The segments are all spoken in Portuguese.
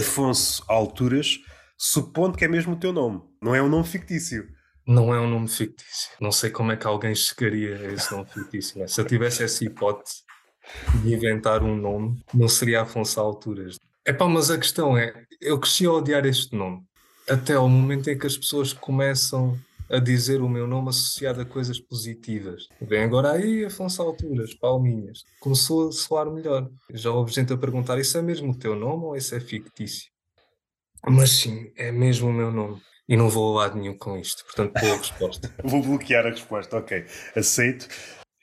Afonso Alturas, supondo que é mesmo o teu nome, não é um nome fictício. Não é um nome fictício. Não sei como é que alguém chegaria a esse nome fictício. Né? Se eu tivesse essa hipótese de inventar um nome, não seria Afonso Alturas. Epá, mas a questão é, eu cresci a odiar este nome. Até ao momento em que as pessoas começam a dizer o meu nome associado a coisas positivas. Vem agora aí, Afonso Alturas, palminhas. Começou a soar melhor. Já houve gente a perguntar: isso é mesmo o teu nome ou isso é fictício? Mas sim, é mesmo o meu nome. E não vou a lado nenhum com isto. Portanto, boa resposta. vou bloquear a resposta, ok. Aceito.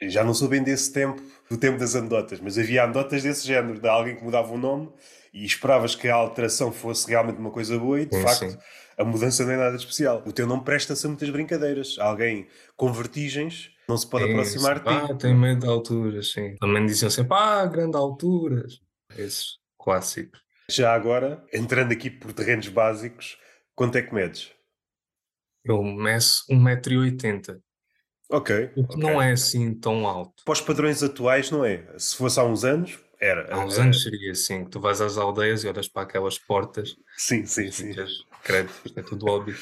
Já não sou bem desse tempo, do tempo das anedotas, mas havia anedotas desse género, de alguém que mudava o nome e esperavas que a alteração fosse realmente uma coisa boa e, de sim, facto, sim a mudança não é nada especial. O teu nome presta-se a muitas brincadeiras. Alguém com vertigens não se pode aproximar de ti. Ah, tem medo de alturas, sim. Também diziam sempre, ah, grande alturas. Esses clássicos. Já agora, entrando aqui por terrenos básicos, quanto é que medes? Eu meço 1,80m. Ok. O que okay. não é assim tão alto. Para os padrões atuais, não é? Se fosse há uns anos, era. Há uns anos seria assim, tu vais às aldeias e olhas para aquelas portas. Sim, sim, sim. Credo, isto é tudo óbvio.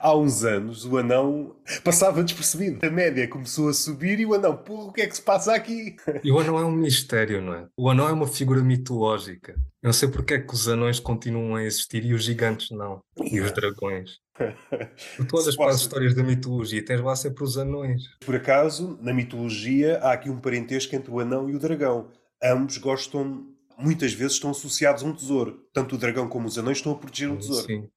Há uns anos o anão passava despercebido. A média começou a subir e o anão, porra, o que é que se passa aqui? E o anão é um mistério, não é? O anão é uma figura mitológica. Eu não sei porque é que os anões continuam a existir e os gigantes não. E os dragões. Por todas as histórias da mitologia tens lá sempre os anões. Por acaso, na mitologia há aqui um parentesco entre o anão e o dragão ambos gostam, muitas vezes estão associados a um tesouro. Tanto o dragão como os anões estão a proteger um tesouro. Sim,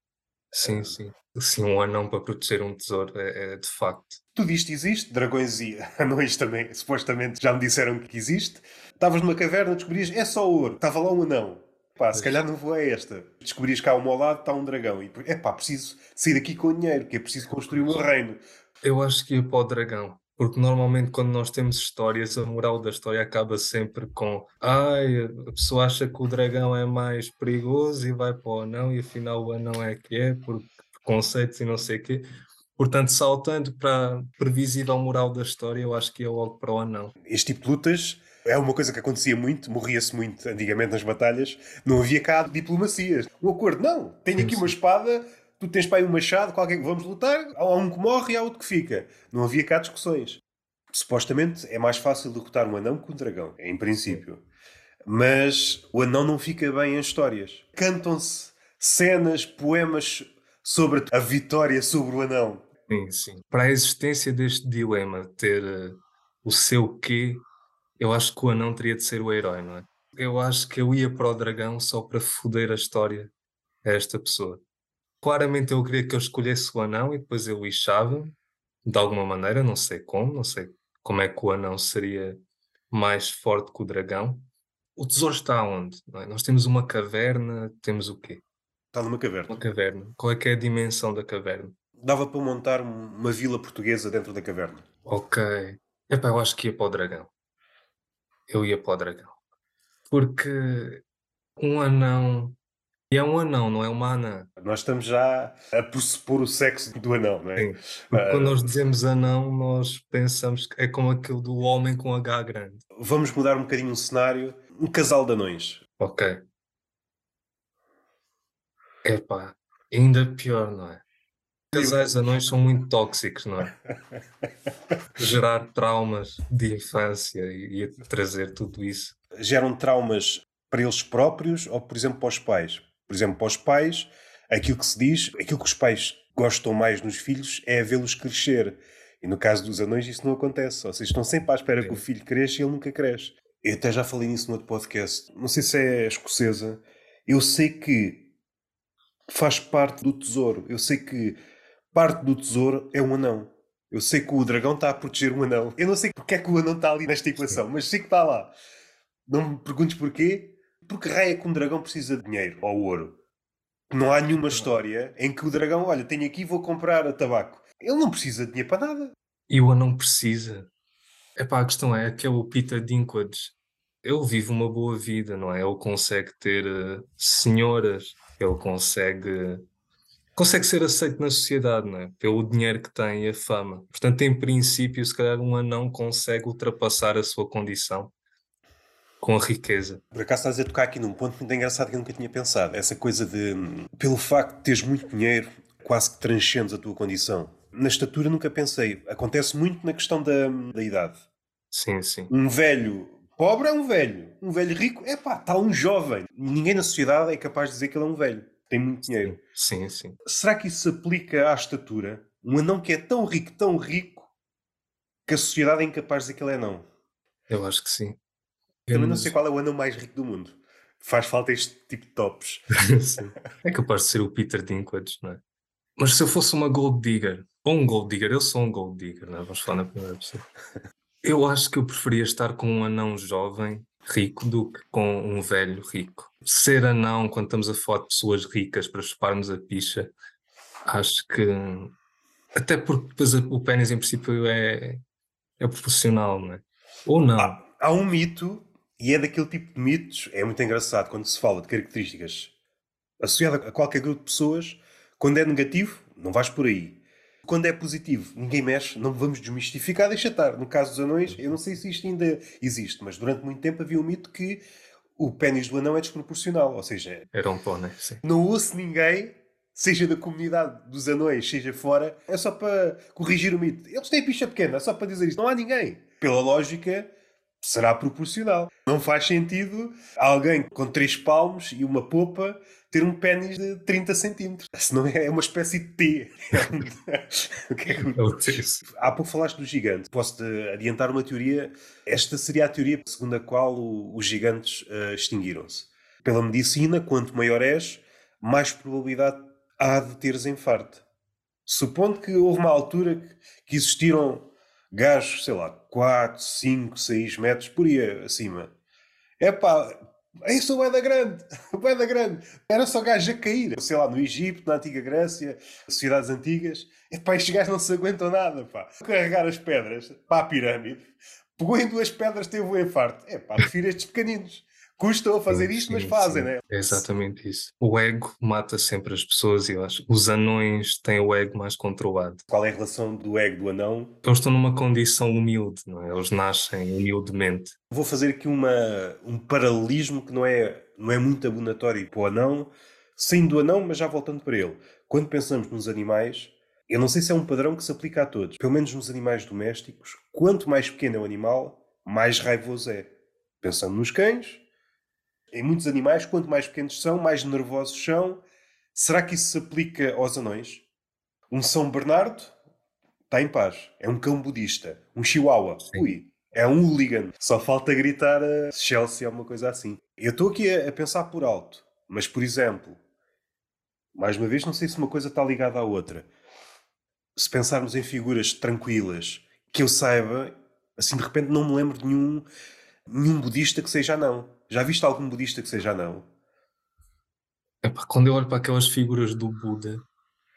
sim, sim. Sim, um anão para proteger um tesouro é, é de facto. Tudo isto existe, dragões e anões também, supostamente já me disseram que existe. Estavas numa caverna, descobrias, é só ouro, estava lá um anão. Pá, se calhar não vou a esta. Descobrias que há um ao lado está um dragão. E é pá, preciso sair daqui com dinheiro, que é preciso construir o meu reino. Eu acho que ia para o dragão. Porque normalmente quando nós temos histórias, a moral da história acaba sempre com ai, a pessoa acha que o dragão é mais perigoso e vai para o anão e afinal o anão é que é, por preconceitos e não sei o quê. Portanto, saltando para a previsível moral da história, eu acho que é logo para o anão. Este tipo de lutas é uma coisa que acontecia muito, morria-se muito antigamente nas batalhas, não havia cá diplomacias. Um acordo, não, tenho aqui uma espada, tu tens para aí um machado, qualquer que vamos lutar, há um que morre e há outro que fica. Não havia cá discussões. Supostamente é mais fácil derrotar um anão que um dragão, em princípio. Mas o anão não fica bem em histórias. Cantam-se cenas, poemas sobre a vitória sobre o anão. Sim, sim. Para a existência deste dilema, ter uh, o seu quê, eu acho que o anão teria de ser o herói, não é? Eu acho que eu ia para o dragão só para foder a história a esta pessoa claramente eu queria que eu escolhesse o anão e depois eu lixava de alguma maneira, não sei como, não sei como é que o anão seria mais forte que o dragão. O tesouro está onde? É? Nós temos uma caverna, temos o quê? Está numa caverna. Uma caverna. Qual é que é a dimensão da caverna? Dava para montar uma vila portuguesa dentro da caverna. Ok. Epá, eu acho que ia para o dragão. Eu ia para o dragão. Porque um anão e é um anão, não é uma anã. Nós estamos já a pressupor o sexo do anão, não é? Sim. Porque uh... quando nós dizemos anão, nós pensamos que é como aquilo do homem com H grande. Vamos mudar um bocadinho o cenário. Um casal de anões. Ok. Epá, ainda pior, não é? Casais anões são muito tóxicos, não é? Gerar traumas de infância e, e trazer tudo isso. Geram traumas para eles próprios ou, por exemplo, para os pais? Por exemplo, para os pais, aquilo que se diz, aquilo que os pais gostam mais nos filhos é vê-los crescer. E no caso dos anões isso não acontece. Ou seja, estão sempre à espera Sim. que o filho cresça e ele nunca cresce. Eu até já falei nisso no outro podcast. Não sei se é escocesa. Eu sei que faz parte do tesouro. Eu sei que parte do tesouro é um anão. Eu sei que o dragão está a proteger um anão. Eu não sei porque é que o anão está ali nesta equação, mas sei que está lá. Não me perguntes porquê, porque raia é que um dragão precisa de dinheiro ou ouro? Não há nenhuma história em que o dragão, olha, tenho aqui vou comprar tabaco. Ele não precisa de dinheiro para nada. E o anão precisa. Epá, a questão é que é o Peter Dinklage. Ele vive uma boa vida, não é? Ele consegue ter uh, senhoras, ele consegue consegue ser aceito na sociedade, não é? Pelo dinheiro que tem e a fama. Portanto, em princípio, se calhar um anão consegue ultrapassar a sua condição com a riqueza. Por acaso estás a tocar aqui num ponto muito engraçado que eu nunca tinha pensado. Essa coisa de, pelo facto de teres muito dinheiro, quase que transcendes a tua condição. Na estatura nunca pensei. Acontece muito na questão da, da idade. Sim, sim. Um velho pobre é um velho. Um velho rico, é pá, está um jovem. Ninguém na sociedade é capaz de dizer que ele é um velho. Tem muito dinheiro. Sim, sim. Será que isso se aplica à estatura? Um anão que é tão rico, tão rico, que a sociedade é incapaz de dizer que ele é não. Eu acho que sim. Também não sei qual é o anão mais rico do mundo. Faz falta este tipo de tops. é capaz de ser o Peter Dinklage, não é? Mas se eu fosse uma gold digger, ou um gold digger, eu sou um gold digger, não é? Vamos falar na primeira pessoa. Eu acho que eu preferia estar com um anão jovem, rico, do que com um velho rico. Ser anão, quando estamos a falar de pessoas ricas para chuparmos a picha, acho que. Até porque depois o pênis, em princípio, é, é proporcional, não é? Ou não. Há, há um mito, e é daquele tipo de mitos, é muito engraçado quando se fala de características associadas a qualquer grupo de pessoas, quando é negativo, não vais por aí. Quando é positivo, ninguém mexe, não vamos desmistificar, deixa estar. No caso dos anões, eu não sei se isto ainda existe, mas durante muito tempo havia um mito que o pênis do anão é desproporcional, ou seja... Era um pônei, sim. Não ouço ninguém, seja da comunidade dos anões, seja fora, é só para corrigir o mito. Eles têm picha pequena, é só para dizer isto. Não há ninguém. Pela lógica, será proporcional. Não faz sentido alguém com três palmos e uma popa ter um pênis de 30 centímetros. Senão é uma espécie de T. o que é que... Há pouco falaste do gigante. Posso adiantar uma teoria. Esta seria a teoria segundo a qual os gigantes uh, extinguiram-se. Pela medicina, quanto maior és, mais probabilidade há de teres infarto. Supondo que houve uma altura que existiram gajos, sei lá, 4, 5, 6 metros por aí acima. É pá, isso é da grande, é da grande. Era só gajo a cair, sei lá, no Egito, na antiga Grécia, sociedades antigas. É pá, estes gajos não se aguentam nada, pá. Carregar as pedras para a pirâmide, pegou em duas pedras, teve um infarto. É pá, prefiro estes pequeninos custam a fazer isto, sim, mas fazem, sim. né? É exatamente isso. O ego mata sempre as pessoas e eu acho. Os anões têm o ego mais controlado. Qual é a relação do ego do anão? Eles estão numa condição humilde, não é? Eles nascem humildemente. Vou fazer aqui uma, um paralelismo que não é, não é muito abonatório para o anão, saindo do anão, mas já voltando para ele. Quando pensamos nos animais, eu não sei se é um padrão que se aplica a todos, pelo menos nos animais domésticos, quanto mais pequeno é o animal, mais raivoso é. Pensando nos cães, em muitos animais, quanto mais pequenos são, mais nervosos são. Será que isso se aplica aos anões? Um São Bernardo está em paz. É um cão budista. Um chihuahua. Sim. Ui, é um hooligan. Só falta gritar a Chelsea ou uma coisa assim. Eu estou aqui a, a, pensar por alto. Mas, por exemplo, mais uma vez, não sei se uma coisa está ligada à outra. Se pensarmos em figuras tranquilas, que eu saiba, assim de repente não me lembro de nenhum, nenhum budista que seja não. Já viste algum budista que seja anão? Epá, quando eu olho para aquelas figuras do Buda,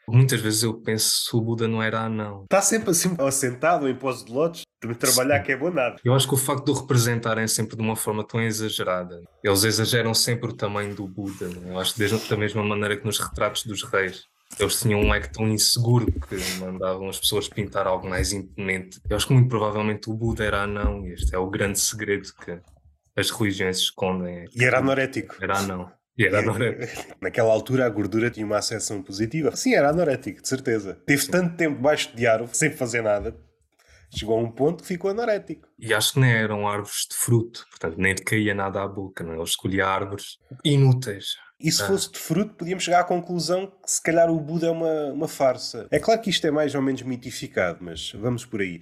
muitas vezes eu penso se o Buda não era anão. Está sempre assim, assentado em pose de lotes, trabalhar Sim. que é bom nada. Eu acho que o facto de o representarem sempre de uma forma tão exagerada, eles exageram sempre o tamanho do Buda. Não? É? Eu acho que da mesma maneira que nos retratos dos reis. Eles tinham um ego tão inseguro que mandavam as pessoas pintar algo mais imponente. Eu acho que muito provavelmente o Buda era anão e este é o grande segredo que as religiões escondem. E era anorético. Era não. E era anorético. Naquela altura a gordura tinha uma acessão positiva. Sim, era anorético, de certeza. Teve Sim. tanto tempo debaixo de árvore, sem fazer nada, chegou a um ponto que ficou anorético. E acho que nem eram árvores de fruto, portanto nem lhe caía nada à boca, não? É? ele escolhia árvores inúteis. E se ah. fosse de fruto, podíamos chegar à conclusão que se calhar o Buda é uma, uma farsa. É claro que isto é mais ou menos mitificado, mas vamos por aí.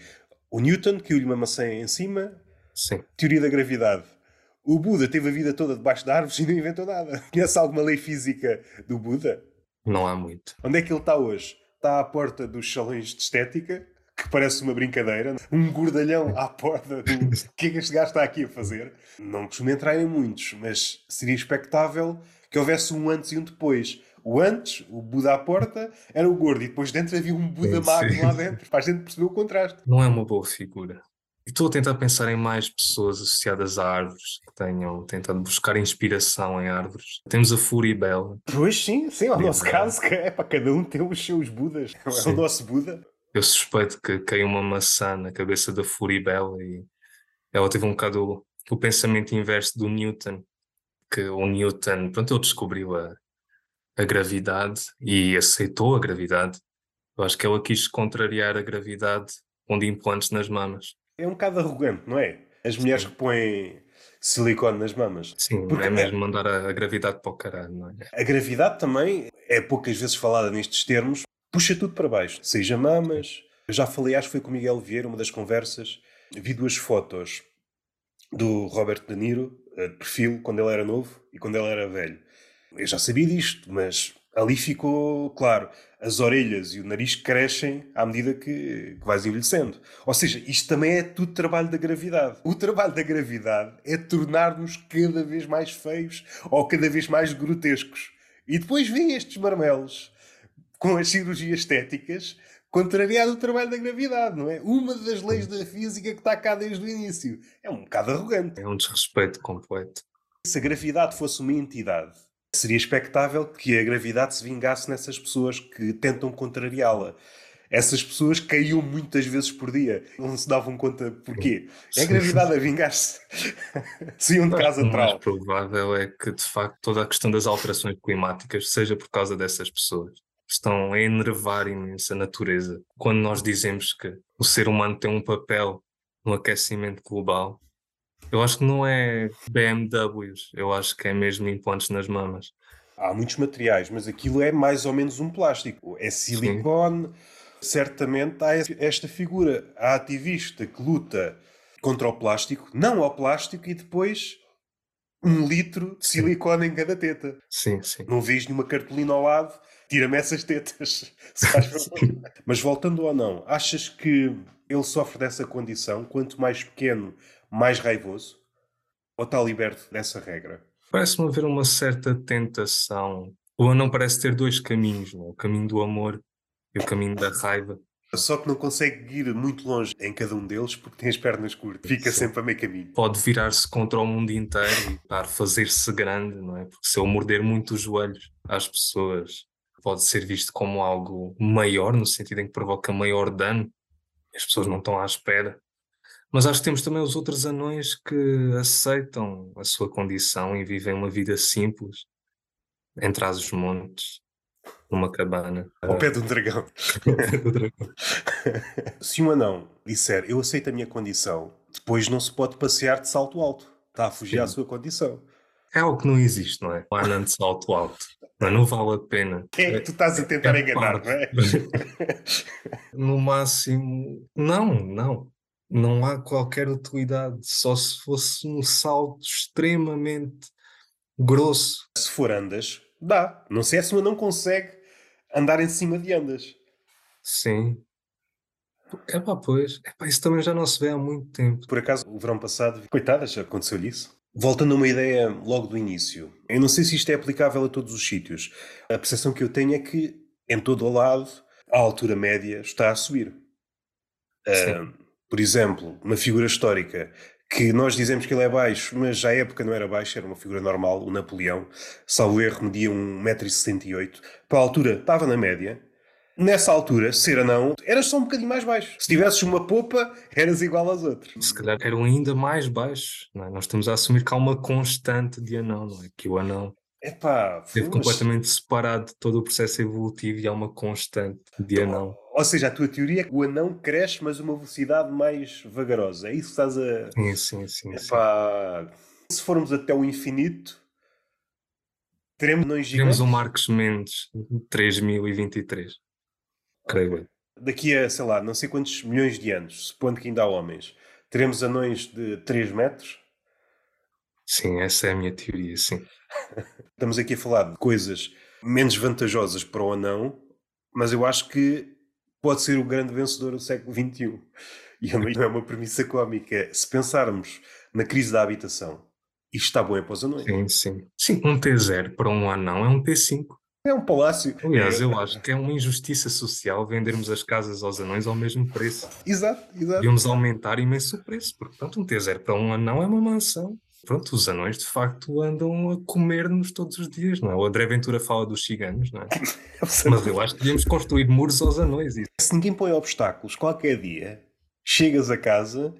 O Newton que lhe uma maçã em cima, Sim. teoria da gravidade. O Buda teve a vida toda debaixo de árvores e não inventou nada. Conhece alguma lei física do Buda? Não há muito. Onde é que ele está hoje? Está à porta dos salões de estética, que parece uma brincadeira. Um gordalhão à porta do... O que é que este gajo está aqui a fazer? Não costumo entrar em muitos, mas seria expectável que houvesse um antes e um depois. O antes, o Buda à porta, era o gordo, e depois dentro havia um Buda magro lá dentro, para a gente perceber o contraste. Não é uma boa figura. E estou a tentar pensar em mais pessoas associadas a árvores que tenham tentado buscar inspiração em árvores. Temos a Furibel. Pois sim, sim, no nosso caso, que é para cada um ter os seus Budas. Sim. É o nosso Buda. Eu suspeito que caiu uma maçã na cabeça da Furibel e ela teve um bocado o pensamento inverso do Newton, que o Newton, pronto, ele descobriu a, a gravidade e aceitou a gravidade. Eu acho que ele quis contrariar a gravidade pondo implantes nas mamas. É um bocado arrogante, não é? As mulheres que põem silicone nas mamas. Sim, Porque é mesmo mandar a, a, gravidade para o caralho, não é? A gravidade também é poucas vezes falada nestes termos, puxa tudo para baixo, seja mamas. Eu já falei, acho que foi com o Miguel Vieira, uma das conversas, vi duas fotos do Robert De Niro, eh, de perfil, quando ele era novo e quando ele era velho. Eu já sabia disto, mas ali ficou claro. As orelhas e o nariz crescem à medida que, que vais envelhecendo. Ou seja, isto também é tudo trabalho da gravidade. O trabalho da gravidade é tornar-nos cada vez mais feios ou cada vez mais grotescos. E depois vêm estes marmelos com as cirurgias estéticas contrariar o trabalho da gravidade, não é? Uma das leis da física que está cá desde o início. É um bocado arrogante. É um desrespeito completo. Se a gravidade fosse uma entidade Seria expectável que a gravidade se vingasse nessas pessoas que tentam contrariá-la. Essas pessoas caíam muitas vezes por dia. Não se davam conta porquê. É a gravidade a vingar-se. Saíam de casa O mais provável é que, de facto, toda a questão das alterações climáticas seja por causa dessas pessoas. Estão a enervar imensa natureza. Quando nós dizemos que o ser humano tem um papel no aquecimento global, eu acho que não é BMWs, eu acho que é mesmo implantes nas mamas. Há muitos materiais, mas aquilo é mais ou menos um plástico. É silicone. Sim. Certamente há esta figura, a ativista que luta contra o plástico, não ao plástico, e depois um litro de silicone sim. em cada teta. Sim, sim. Não vês nenhuma cartolina ao lado, tira-me essas tetas. Mas voltando ou não, achas que ele sofre dessa condição? Quanto mais pequeno, mais raivoso? Ou está liberto dessa regra? Parece-me haver uma certa tentação. Ou não parece ter dois caminhos, não? É? o caminho do amor e o caminho da raiva. Só que não consegue ir muito longe em cada um deles porque tem as pernas curtas. Fica Sim. sempre a meio caminho. Pode virar-se contra o mundo inteiro e para fazer-se grande, não é? Porque se eu morder muito os joelhos às pessoas, pode ser visto como algo maior, no sentido em que provoca maior dano. As pessoas não estão à espera. Mas acho que temos também os outros anões que aceitam a sua condição e vivem uma vida simples, entre os montes, numa cabana. Ao pé de um dragão. Se um anão disser eu aceito a minha condição, depois não se pode passear de salto alto. Está a fugir Sim. à sua condição. É algo que não existe, não é? O anão de salto alto. Não, não vale a pena. Quem é que tu estás a tentar é enganar, não é? no máximo, não, não não há qualquer utilidade, só se fosse um salto extremamente grosso. Se for andas, dá. Não sei se uma não consegue andar em cima de andas. Sim. É pá, pois. Epá, isso também já não se vê há muito tempo. Por acaso, o verão passado, coitadas, aconteceu-lhe isso. Voltando a uma ideia logo do início, eu não sei se isto é aplicável a todos os sítios. A percepção que eu tenho é que, em todo o lado, a altura média está a subir. Sim. Uh, por exemplo, uma figura histórica que nós dizemos que ele é baixo, mas à época não era baixo, era uma figura normal, o Napoleão, salvo erro, media 1,68m. Para a altura, estava na média. Nessa altura, ser anão, eras só um bocadinho mais baixo. Se tivesses uma popa, eras igual aos outros. Se calhar eram ainda mais baixos. É? Nós estamos a assumir que há uma constante de anão, não é? Que o anão Epá, Esteve completamente separado de todo o processo evolutivo e há uma constante de anão. Ou seja, a tua teoria é que o anão cresce, mas a uma velocidade mais vagarosa. É isso que estás a. Sim, sim, sim. Epá, sim. Se formos até o infinito, teremos anões gigantes. Teremos um Marcos Mendes 3023, creio eu. Daqui a, sei lá, não sei quantos milhões de anos, supondo que ainda há homens, teremos anões de 3 metros? Sim, essa é a minha teoria, sim. Estamos aqui a falar de coisas menos vantajosas para o anão, mas eu acho que pode ser o grande vencedor do século XXI. E é uma premissa cómica. Se pensarmos na crise da habitação, isto está bom é para os anões. Sim, sim. Sim, um T0 para um anão é um T5. É um palácio. Aliás, eu acho que é uma injustiça social vendermos as casas aos anões ao mesmo preço. Exato, exato. Devíamos aumentar imenso o preço, porque, portanto, um T0 para um anão é uma mansão pronto, os anões de facto andam a comer-nos todos os dias, não é? O André Ventura fala dos ciganos, não é? Mas eu acho que devíamos construir muros aos anões. Se ninguém põe obstáculos, qualquer dia chegas a casa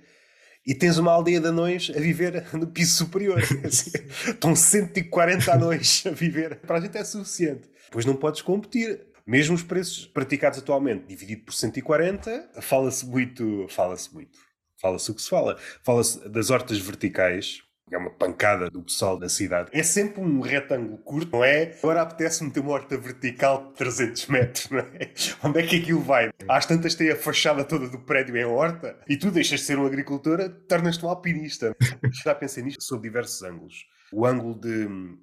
e tens uma aldeia de anões a viver no piso superior. Estão 140 anões a viver. Para a gente é suficiente. Pois não podes competir. Mesmo os preços praticados atualmente, dividido por 140, fala-se muito, fala-se muito. Fala-se o que se fala. Fala-se das hortas verticais, é uma pancada do pessoal da cidade. É sempre um retângulo curto, não é? Agora apetece-me ter uma horta vertical de 300 metros, não é? Onde é que aquilo vai? Às tantas tem a fachada toda do prédio em horta e tu deixas de ser um agricultor, tornas-te um alpinista. Já pensei nisto sob diversos ângulos. O ângulo de hum,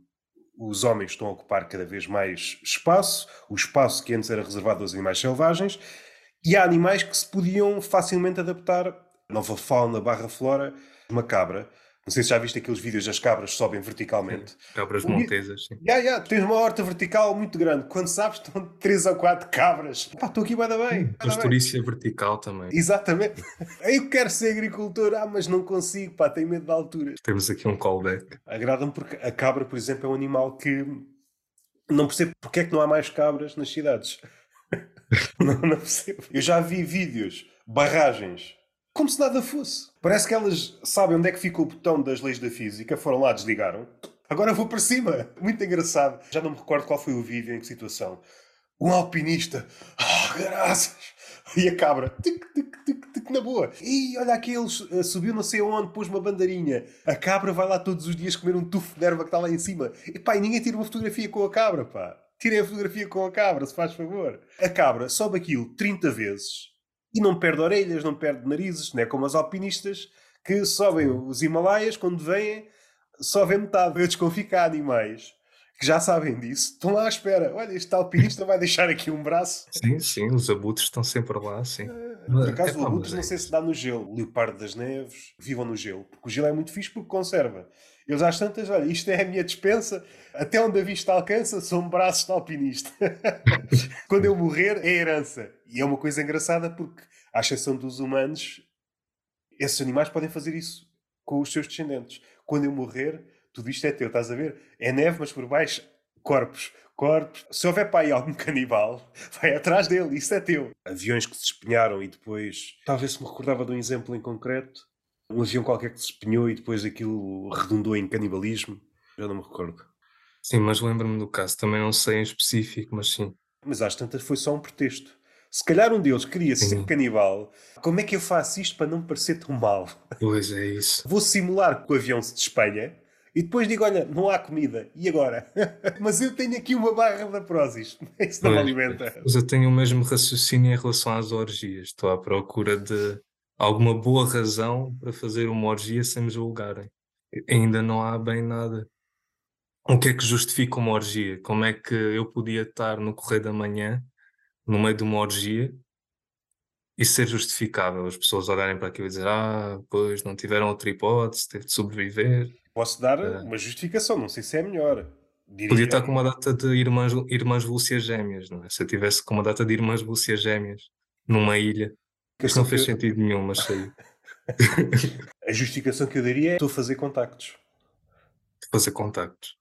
os homens estão a ocupar cada vez mais espaço, o espaço que antes era reservado aos animais selvagens, e há animais que se podiam facilmente adaptar. Nova fauna barra flora, uma cabra não sei se já viste aqueles vídeos das cabras que sobem verticalmente. Sim, cabras montesas, sim. Yeah, yeah, tens uma horta vertical muito grande. Quando sabes, estão 3 ou 4 cabras. Pá, estou aqui, vai dar bem. Pastorícia vertical também. Exatamente. Eu quero ser agricultor, ah, mas não consigo, pá, tenho medo da altura. Temos aqui um callback. Agrada-me porque a cabra, por exemplo, é um animal que não percebo porque é que não há mais cabras nas cidades. não, não percebo. Eu já vi vídeos, barragens como se nada fosse. Parece que elas sabem onde é que fica o botão das leis da física, foram lá, desligaram. Agora vou para cima. Muito engraçado. Já não me recordo qual foi o vídeo, em que situação. Um alpinista. Oh, graças. E a cabra. Tic, tic, tic, tic, na boa. E olha aqui, ele uh, subiu não sei onde, pôs uma bandarinha. A cabra vai lá todos os dias comer um tufo de erva que está lá em cima. E pá, e ninguém tira uma fotografia com a cabra, pá. Tirem a fotografia com a cabra, se faz favor. A cabra sobe aquilo 30 vezes e não perde orelhas, não perde narizes, não é como os alpinistas que sobem os Himalaias, quando vêm, só vê metade. Eu desconfio que há animais que já sabem disso, estão lá à espera. Olha, este alpinista vai deixar aqui um braço. Sim, sim, os abutres estão sempre lá, sim. Por acaso, é, o abutre não sei se dá no gelo. O leopardo das neves, vivam no gelo. Porque o gelo é muito fixe porque conserva. Eles às tantas, olha, isto é a minha dispensa, até onde a vista alcança, são braços de alpinista. Quando eu morrer, é herança. E é uma coisa engraçada porque, à exceção dos humanos, esses animais podem fazer isso com os seus descendentes. Quando eu morrer, tudo isto é teu, estás a ver? É neve, mas por baixo, corpos. Corpos. Se houver para aí algum canibal, vai atrás dele, isso é teu. Aviões que se espinharam e depois. Talvez se me recordava de um exemplo em concreto um avião qualquer que se espinhou e depois aquilo redundou em canibalismo. Já não me recordo. Sim, mas lembro-me do caso. Também não sei em específico, mas sim. Mas às tantas foi só um pretexto. Se calhar um deles queria sim. ser canibal, como é que eu faço isto para não parecer tão mal? Pois é isso. Vou simular que o avião se despenha e depois digo: olha, não há comida. E agora? Mas eu tenho aqui uma barra da Prozis. Isso não me alimenta. Mas eu tenho o mesmo raciocínio em relação às orgias. Estou à procura de alguma boa razão para fazer uma orgia sem me julgarem. Ainda não há bem nada. O que é que justifica uma orgia? Como é que eu podia estar no correio da manhã, no meio de uma orgia, e ser justificável? As pessoas olharem para aquilo e dizer: Ah, pois não tiveram outra hipótese, teve de sobreviver. Posso dar uh, uma justificação, não sei se é melhor. Diria podia estar com uma data de irmãs, irmãs Lúcias Gêmeas, não é? Se eu tivesse com uma data de irmãs Lúcias Gêmeas numa ilha isto não fez eu... sentido nenhum, mas sei. a justificação que eu daria é estou a fazer contactos. Fazer contactos.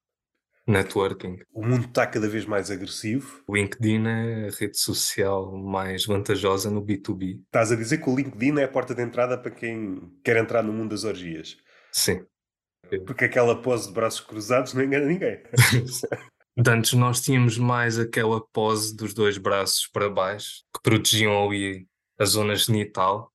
Networking. O mundo está cada vez mais agressivo. O LinkedIn é a rede social mais vantajosa no B2B. Estás a dizer que o LinkedIn é a porta de entrada para quem quer entrar no mundo das orgias. Sim. Porque aquela pose de braços cruzados não engana ninguém. Antes nós tínhamos mais aquela pose dos dois braços para baixo que protegiam ali a zona genital,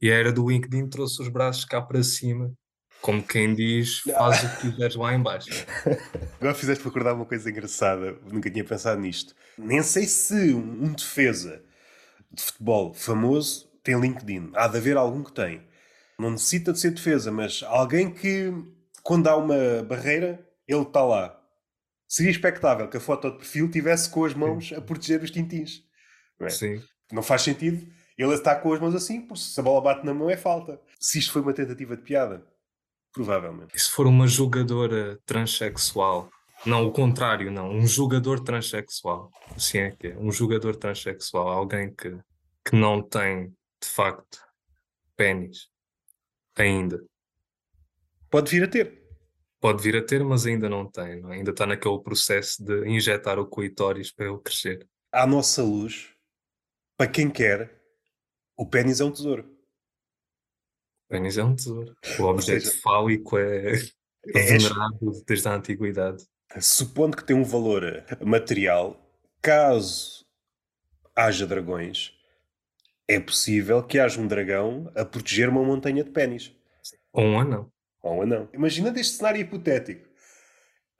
e a era do LinkedIn trouxe os braços cá para cima, como quem diz, faz o que quiseres lá embaixo. Agora fizeste recordar uma coisa engraçada, nunca tinha pensado nisto. Nem sei se um defesa de futebol famoso tem LinkedIn. Há de haver algum que tem. Não necessita de ser defesa, mas alguém que, quando há uma barreira, ele está lá. Seria expectável que a foto de perfil tivesse com as mãos a proteger os tintins. Não é? Sim. Não faz sentido ele está com as mãos assim, porque se a bola bate na mão é falta. Se isto foi uma tentativa de piada, provavelmente. E se for uma jogadora transexual? Não, o contrário, não. Um jogador transexual. Assim é que é. Um jogador transexual. Alguém que, que não tem, de facto, pênis. Ainda. Pode vir a ter. Pode vir a ter, mas ainda não tem. Não? É? Ainda está naquele processo de injetar o coitóris para ele crescer. À nossa luz, para quem quer, o pênis é um tesouro. Pênis é um tesouro. O objeto seja, fálico é, é venerado desde a antiguidade. Supondo que tem um valor material, caso haja dragões, é possível que haja um dragão a proteger uma montanha de pênis. Ou um anão. Ou um anão. Imagina este cenário hipotético.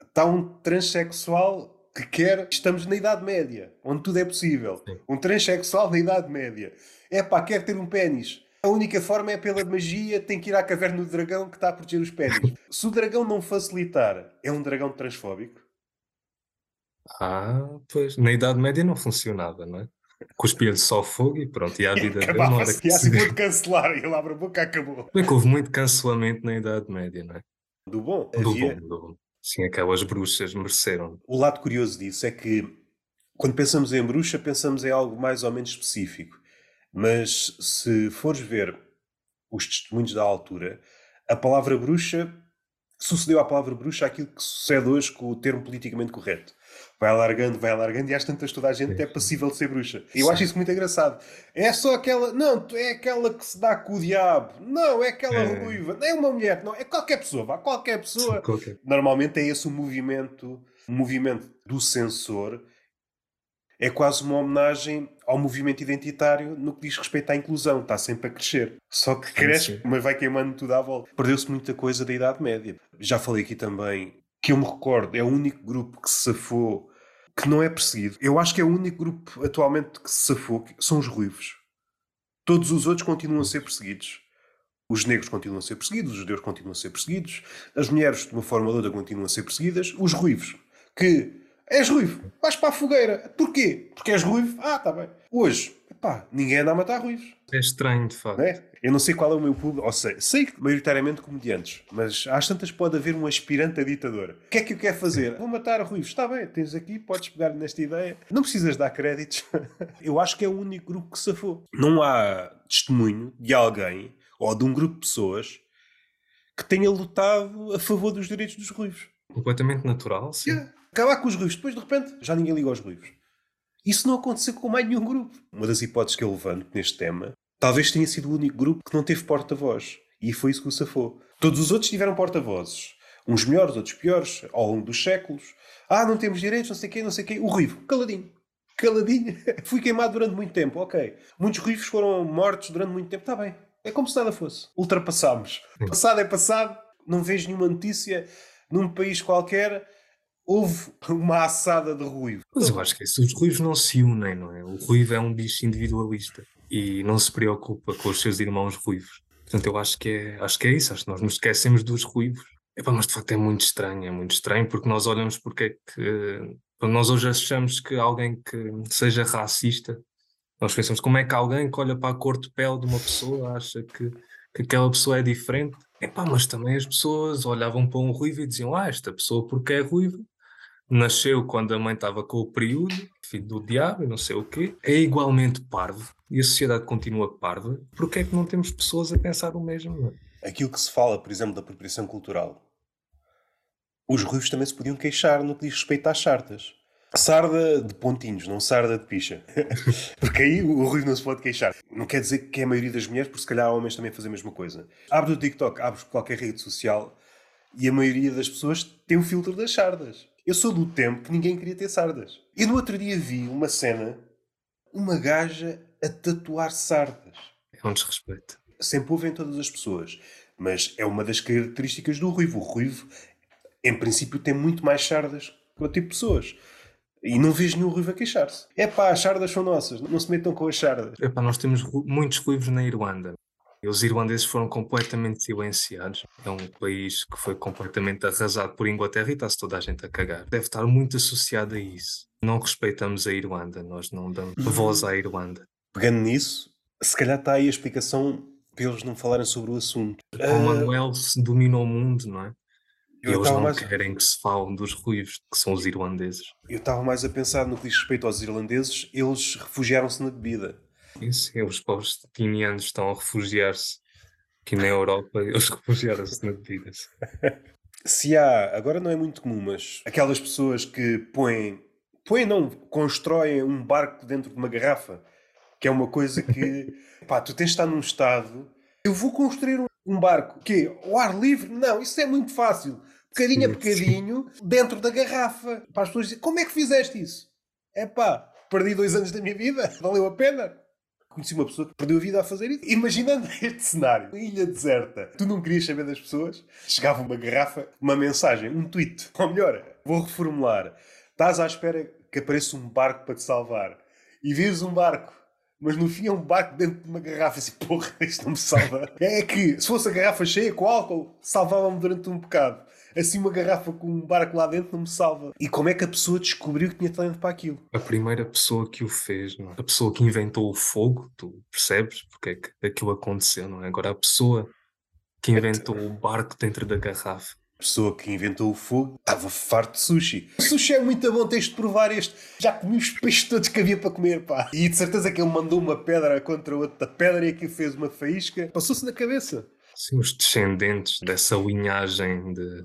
Está um transexual que quer. Estamos na Idade Média, onde tudo é possível. Sim. Um transexual na Idade Média. É pá, quer ter um pênis. A única forma é pela magia, tem que ir à caverna do dragão que está a proteger os pênis. Se o dragão não facilitar, é um dragão transfóbico? Ah, pois. Na Idade Média não funcionava, não é? Cuspia-lhe só fogo e pronto, e a vida dele não era que se... vou cancelar, e ele abre a boca acabou. Bem que houve muito cancelamento na Idade Média, não é? Do bom. Do havia... bom, do bom. Sim, aquelas bruxas mereceram. O lado curioso disso é que quando pensamos em bruxa, pensamos em algo mais ou menos específico. Mas se fores ver os testemunhos da altura, a palavra bruxa sucedeu à palavra bruxa aquilo que sucede hoje com o termo politicamente correto. Vai alargando, vai alargando e às tantas toda a gente é passível de ser bruxa. Eu Sim. acho isso muito engraçado. É só aquela. Não, é aquela que se dá com o diabo. Não, é aquela é. ruiva. Não é uma mulher. Não, é qualquer pessoa. Vá, qualquer pessoa. Sim, qualquer. Normalmente é esse o movimento, o movimento do censor. É quase uma homenagem ao movimento identitário no que diz respeito à inclusão. Está sempre a crescer. Só que cresce, mas vai queimando tudo à volta. Perdeu-se muita coisa da Idade Média. Já falei aqui também que eu me recordo, é o único grupo que se safou que não é perseguido. Eu acho que é o único grupo atualmente que se safou, são os ruivos. Todos os outros continuam a ser perseguidos. Os negros continuam a ser perseguidos, os judeus continuam a ser perseguidos, as mulheres, de uma forma ou outra, continuam a ser perseguidas, os ruivos, que és ruivo, vais para a fogueira. Porquê? Porque és ruivo? Ah, está bem. Hoje, pá, ninguém anda a matar ruivos. É estranho, de facto. É? Eu não sei qual é o meu público, ou sei, sei que maioritariamente comediantes, mas às tantas pode haver um aspirante a ditador. O que é que eu quero fazer? Vou matar ruivos. Está bem, tens aqui, podes pegar nesta ideia. Não precisas dar créditos. eu acho que é o único grupo que safou. Não há testemunho de alguém ou de um grupo de pessoas que tenha lutado a favor dos direitos dos ruivos. Completamente natural, sim. Yeah. Acabar com os ruivos, depois de repente já ninguém liga aos ruivos. Isso não aconteceu com mais nenhum grupo. Uma das hipóteses que eu levanto neste tema, talvez tenha sido o único grupo que não teve porta-voz. E foi isso que o safou. Todos os outros tiveram porta-vozes. Uns melhores, outros piores, ao longo dos séculos. Ah, não temos direitos, não sei quem, não sei quem. O Ruivo, caladinho. Caladinho. Fui queimado durante muito tempo, ok. Muitos ruivos foram mortos durante muito tempo, está bem. É como se nada fosse. Ultrapassámos. Passado é passado. Não vejo nenhuma notícia num país qualquer houve uma assada de ruivo. Mas eu acho que é isso. Os ruivos não se unem, não é? O ruivo é um bicho individualista e não se preocupa com os seus irmãos ruivos. Portanto, eu acho que é, acho que é isso. Acho que nós nos esquecemos dos ruivos. Epá, mas de facto é muito estranho, é muito estranho porque nós olhamos porque é que. Nós hoje achamos que alguém que seja racista, nós pensamos como é que alguém que olha para a cor de pele de uma pessoa acha que, que aquela pessoa é diferente. Epá, mas também as pessoas olhavam para um ruivo e diziam: Ah, esta pessoa porque é ruiva nasceu quando a mãe estava com o período, filho do diabo não sei o quê, é igualmente parvo e a sociedade continua parva, porque é que não temos pessoas a pensar o mesmo? É? Aquilo que se fala, por exemplo, da apropriação cultural, os ruivos também se podiam queixar no que diz respeito às chartas. Sarda de pontinhos, não sarda de picha. porque aí o ruivo não se pode queixar. Não quer dizer que é a maioria das mulheres, porque se calhar homens também fazem a mesma coisa. Abre o TikTok, abre qualquer rede social e a maioria das pessoas tem o filtro das sardas. Eu sou do tempo que ninguém queria ter sardas. E no outro dia vi uma cena, uma gaja a tatuar sardas. É um desrespeito. Sempre houve em todas as pessoas. Mas é uma das características do ruivo. O ruivo, em princípio, tem muito mais sardas que o tipo de pessoas. E não vejo nenhum ruivo a queixar-se. É pá, as sardas são nossas, não se metam com as sardas. É pá, nós temos muitos ruivos na Irlanda. Os irlandeses foram completamente silenciados. É um país que foi completamente arrasado por Inglaterra e está-se toda a gente a cagar. Deve estar muito associado a isso. Não respeitamos a Irlanda, nós não damos uhum. voz à Irlanda. Pegando nisso, se calhar está aí a explicação para eles não falarem sobre o assunto. O uh... Manuel dominou o mundo, não é? E eles não mais... querem que se falem dos ruivos, que são os irlandeses. Eu estava mais a pensar no que diz respeito aos irlandeses, eles refugiaram-se na bebida. Sim, os povos tinianos estão a refugiar-se aqui na Europa, eles refugiaram-se na bebida. Se há, agora não é muito comum, mas aquelas pessoas que põem, põem não, constroem um barco dentro de uma garrafa, que é uma coisa que, pá, tu tens de estar num estado, eu vou construir um, Um barco. O quê? O ar livre? Não, isso é muito fácil. Bocadinho a bocadinho, dentro da garrafa. Para as pessoas dizerem, como é que fizeste isso? É pá, perdi dois anos da minha vida, valeu a pena. Conheci uma pessoa que perdeu a vida a fazer isso. Imaginando este cenário, ilha deserta, tu não querias saber das pessoas, chegava uma garrafa, uma mensagem, um tweet. Ou melhor, vou reformular. Estás à espera que apareça um barco para te salvar e vês um barco mas no fim é um barco dentro de uma garrafa. Assim, porra, isto não me salva. É que se fosse a garrafa cheia com álcool, salvava-me durante um bocado. Assim, uma garrafa com um barco lá dentro não me salva. E como é que a pessoa descobriu que tinha talento para aquilo? A primeira pessoa que o fez, não é? a pessoa que inventou o fogo, tu percebes porque é que aquilo aconteceu, não é? Agora, a pessoa que inventou o barco dentro da garrafa pessoa que inventou o fogo estava farto de sushi. O sushi é muito bom, tens de provar este. Já comi os peixes todos que havia para comer, pá. E de certeza que ele mandou uma pedra contra outra pedra e aqui fez uma faísca. Passou-se na cabeça. Sim, os descendentes dessa linhagem de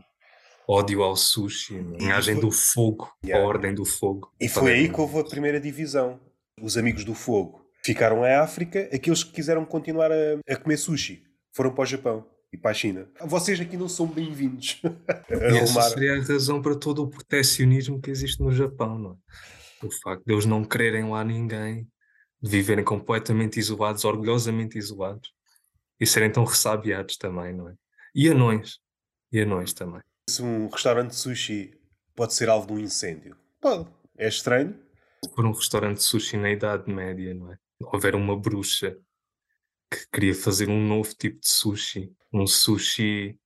ódio ao sushi, linhagem foi... do fogo, yeah. a ordem do fogo. E foi aí que houve a primeira divisão. Os amigos do fogo ficaram à África, aqueles que quiseram continuar a, a comer sushi foram para o Japão e para a China. Vocês aqui não são bem-vindos. essa seria a razão para todo o proteccionismo que existe no Japão, não é? O facto de eles não quererem lá ninguém, de viverem completamente isolados, orgulhosamente isolados, e serem tão ressabiados também, não é? E anões. E anões também. Se um restaurante de sushi pode ser alvo de um incêndio, pode. É estranho. Por um restaurante de sushi na Idade Média, não é? Houver uma bruxa que queria fazer um novo tipo de sushi, um sushi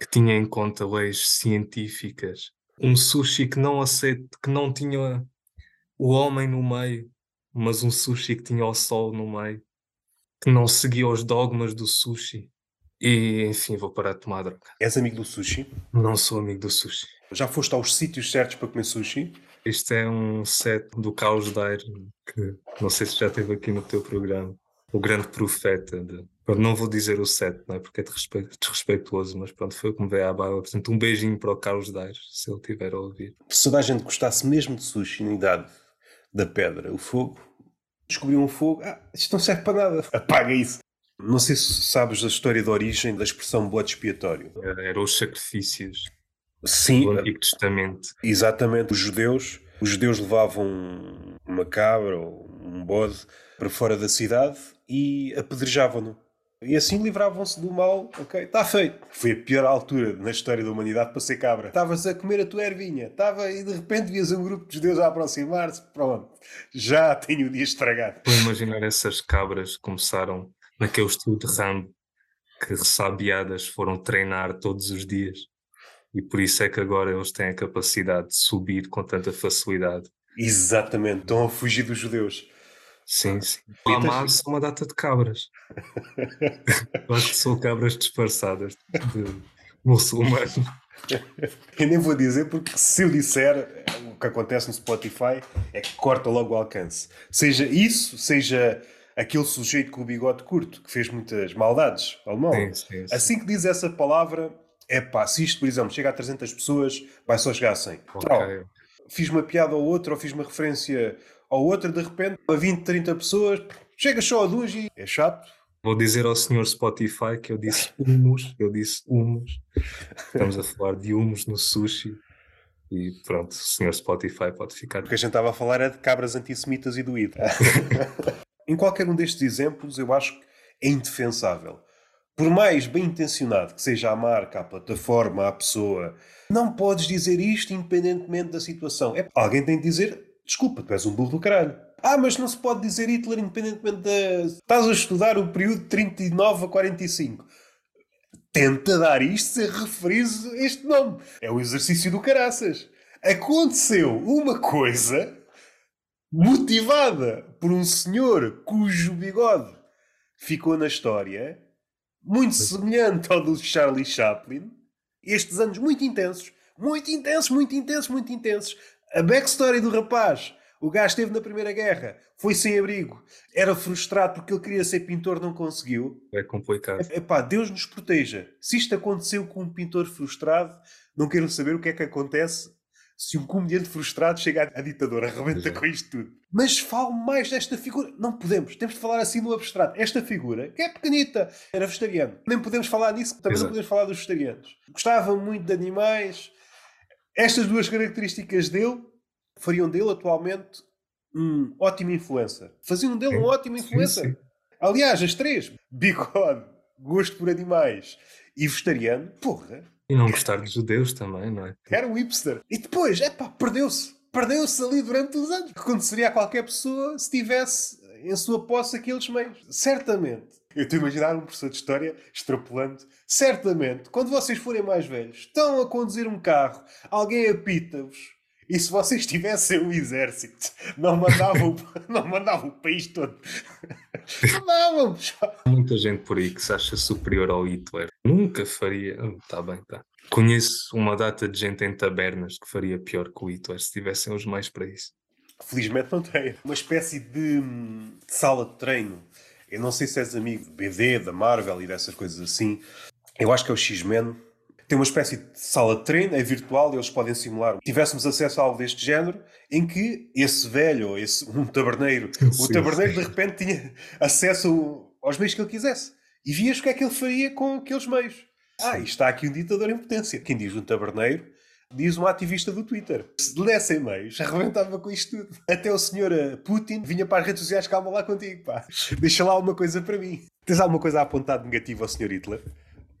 que tinha em conta leis científicas, um sushi que não aceita, que não tinha o homem no meio, mas um sushi que tinha o sol no meio, que não seguia os dogmas do sushi. E enfim, vou parar de tomar droga. És amigo do sushi? Não sou amigo do sushi. Já foste aos sítios certos para comer sushi? Isto é um set do Caos Dair, que não sei se já esteve aqui no teu programa o grande profeta. De, não vou dizer o set, não é? porque é desrespeituoso, mas pronto, foi o que me veio à barba. Portanto, um beijinho para o Carlos Daires, se ele tiver a ouvir. Se toda a gente gostasse mesmo de sushi na idade da pedra, o fogo, descobriu um fogo, ah, isto não serve para nada, apaga isso. Não sei se sabes a história de origem da expressão bode expiatório. Eram os sacrifícios Sim, do Antigo Testamento. Exatamente, os judeus, os judeus levavam uma cabra ou um bode para fora da cidade e apedrejavam-no. E assim livravam-se do mal, ok, está feito. Foi a pior altura na história da humanidade para ser cabra. Estavas a comer a tua ervinha, estava e de repente vias um grupo de judeus a aproximar-se, pronto, já tenho o dia estragado. Vou imaginar essas cabras começaram naquele estilo de Rambo, que ressabiadas foram treinar todos os dias. E por isso é que agora eles têm a capacidade de subir com tanta facilidade. Exatamente, estão a fugir dos judeus. Sim, sim. O Hamas são uma data de cabras. acho que são cabras disfarçadas de muçulmanos. Eu nem vou dizer porque se eu disser o que acontece no Spotify é que corta logo o alcance. Seja isso, seja aquele sujeito com o bigode curto que fez muitas maldades, alemão. Sim, sim, sim. Assim que diz essa palavra, é pá, se isto, por exemplo, chega a 300 pessoas, vai só chegar a 100. Okay. Fiz uma piada ou outra, ou fiz uma referência ou outra, de repente, a 20, 30 pessoas, chega só a duas e é chato. Vou dizer ao senhor Spotify que eu disse humus, eu disse humus. Estamos a falar de humus no sushi. E pronto, o senhor Spotify pode ficar. O que a gente estava a falar é de cabras antissemitas e doído. em qualquer um destes exemplos, eu acho que é indefensável. Por mais bem intencionado que seja a marca, a plataforma, a pessoa, não podes dizer isto independentemente da situação. É, alguém tem de dizer Desculpa, tu és um burro do caralho. Ah, mas não se pode dizer Hitler independentemente da. Estás a estudar o período de 39 a 45. Tenta dar isto sem referir este nome. É o exercício do caraças. Aconteceu uma coisa motivada por um senhor cujo bigode ficou na história, muito semelhante ao do Charlie Chaplin. Estes anos muito intensos, muito intensos, muito intensos, muito intensos, a backstory do rapaz. O gajo esteve na Primeira Guerra, foi sem abrigo, era frustrado porque ele queria ser pintor, não conseguiu. É complicado. Epá, Deus nos proteja. Se isto aconteceu com um pintor frustrado, não quero saber o que é que acontece se um comediante frustrado chega à ditadura, arrebenta com isto tudo. Mas falo mais desta figura. Não podemos. Temos de falar assim no abstrato. Esta figura, que é pequenita, era vegetariano. Nem podemos falar nisso, também Exato. não podemos falar dos vegetarianos. Gostava muito de animais. Estas duas características dele fariam dele atualmente um ótimo influencer. Faziam dele um ótimo influencer. Sim, sim. Aliás, as três: bigode, gosto por animais e vegetariano. Porra. E não gostar de judeus também, não é? Era um hipster. E depois, é pá, perdeu-se. Perdeu-se ali durante os anos. Aconteceria a qualquer pessoa se tivesse em sua posse aqueles meios. Certamente. Eu estou a imaginar um professor de história extrapolando. Certamente, quando vocês forem mais velhos, estão a conduzir um carro, alguém apita-vos e se vocês tivessem um exército, não mandavam, não mandavam o país todo. Mandavam. Muita gente por aí que se acha superior ao Hitler. Nunca faria. Está bem, tá. Conheço uma data de gente em tabernas que faria pior que o Hitler se tivessem os mais para isso. Felizmente não tem. Uma espécie de, de sala de treino. Eu não sei se és amigo do BD, da Marvel e dessas coisas assim. Eu acho que é o X-Men tem uma espécie de sala de treino, é virtual, eles podem simular. Tivéssemos acesso a algo deste género, em que esse velho, ou esse, um taberneiro, sim, o taberneiro sim. de repente tinha acesso aos meios que ele quisesse. E vias o que é que ele faria com aqueles meios. Ah, e está aqui um ditador em potência. Quem diz um taberneiro, diz um ativista do Twitter. Se lhe dessem meios, arrebentava com isto tudo. Até o senhor eh, Putin vinha para as redes sociais, calma lá contigo, pá. Deixa lá alguma coisa para mim. Tens alguma coisa a apontar de negativo ao senhor Hitler?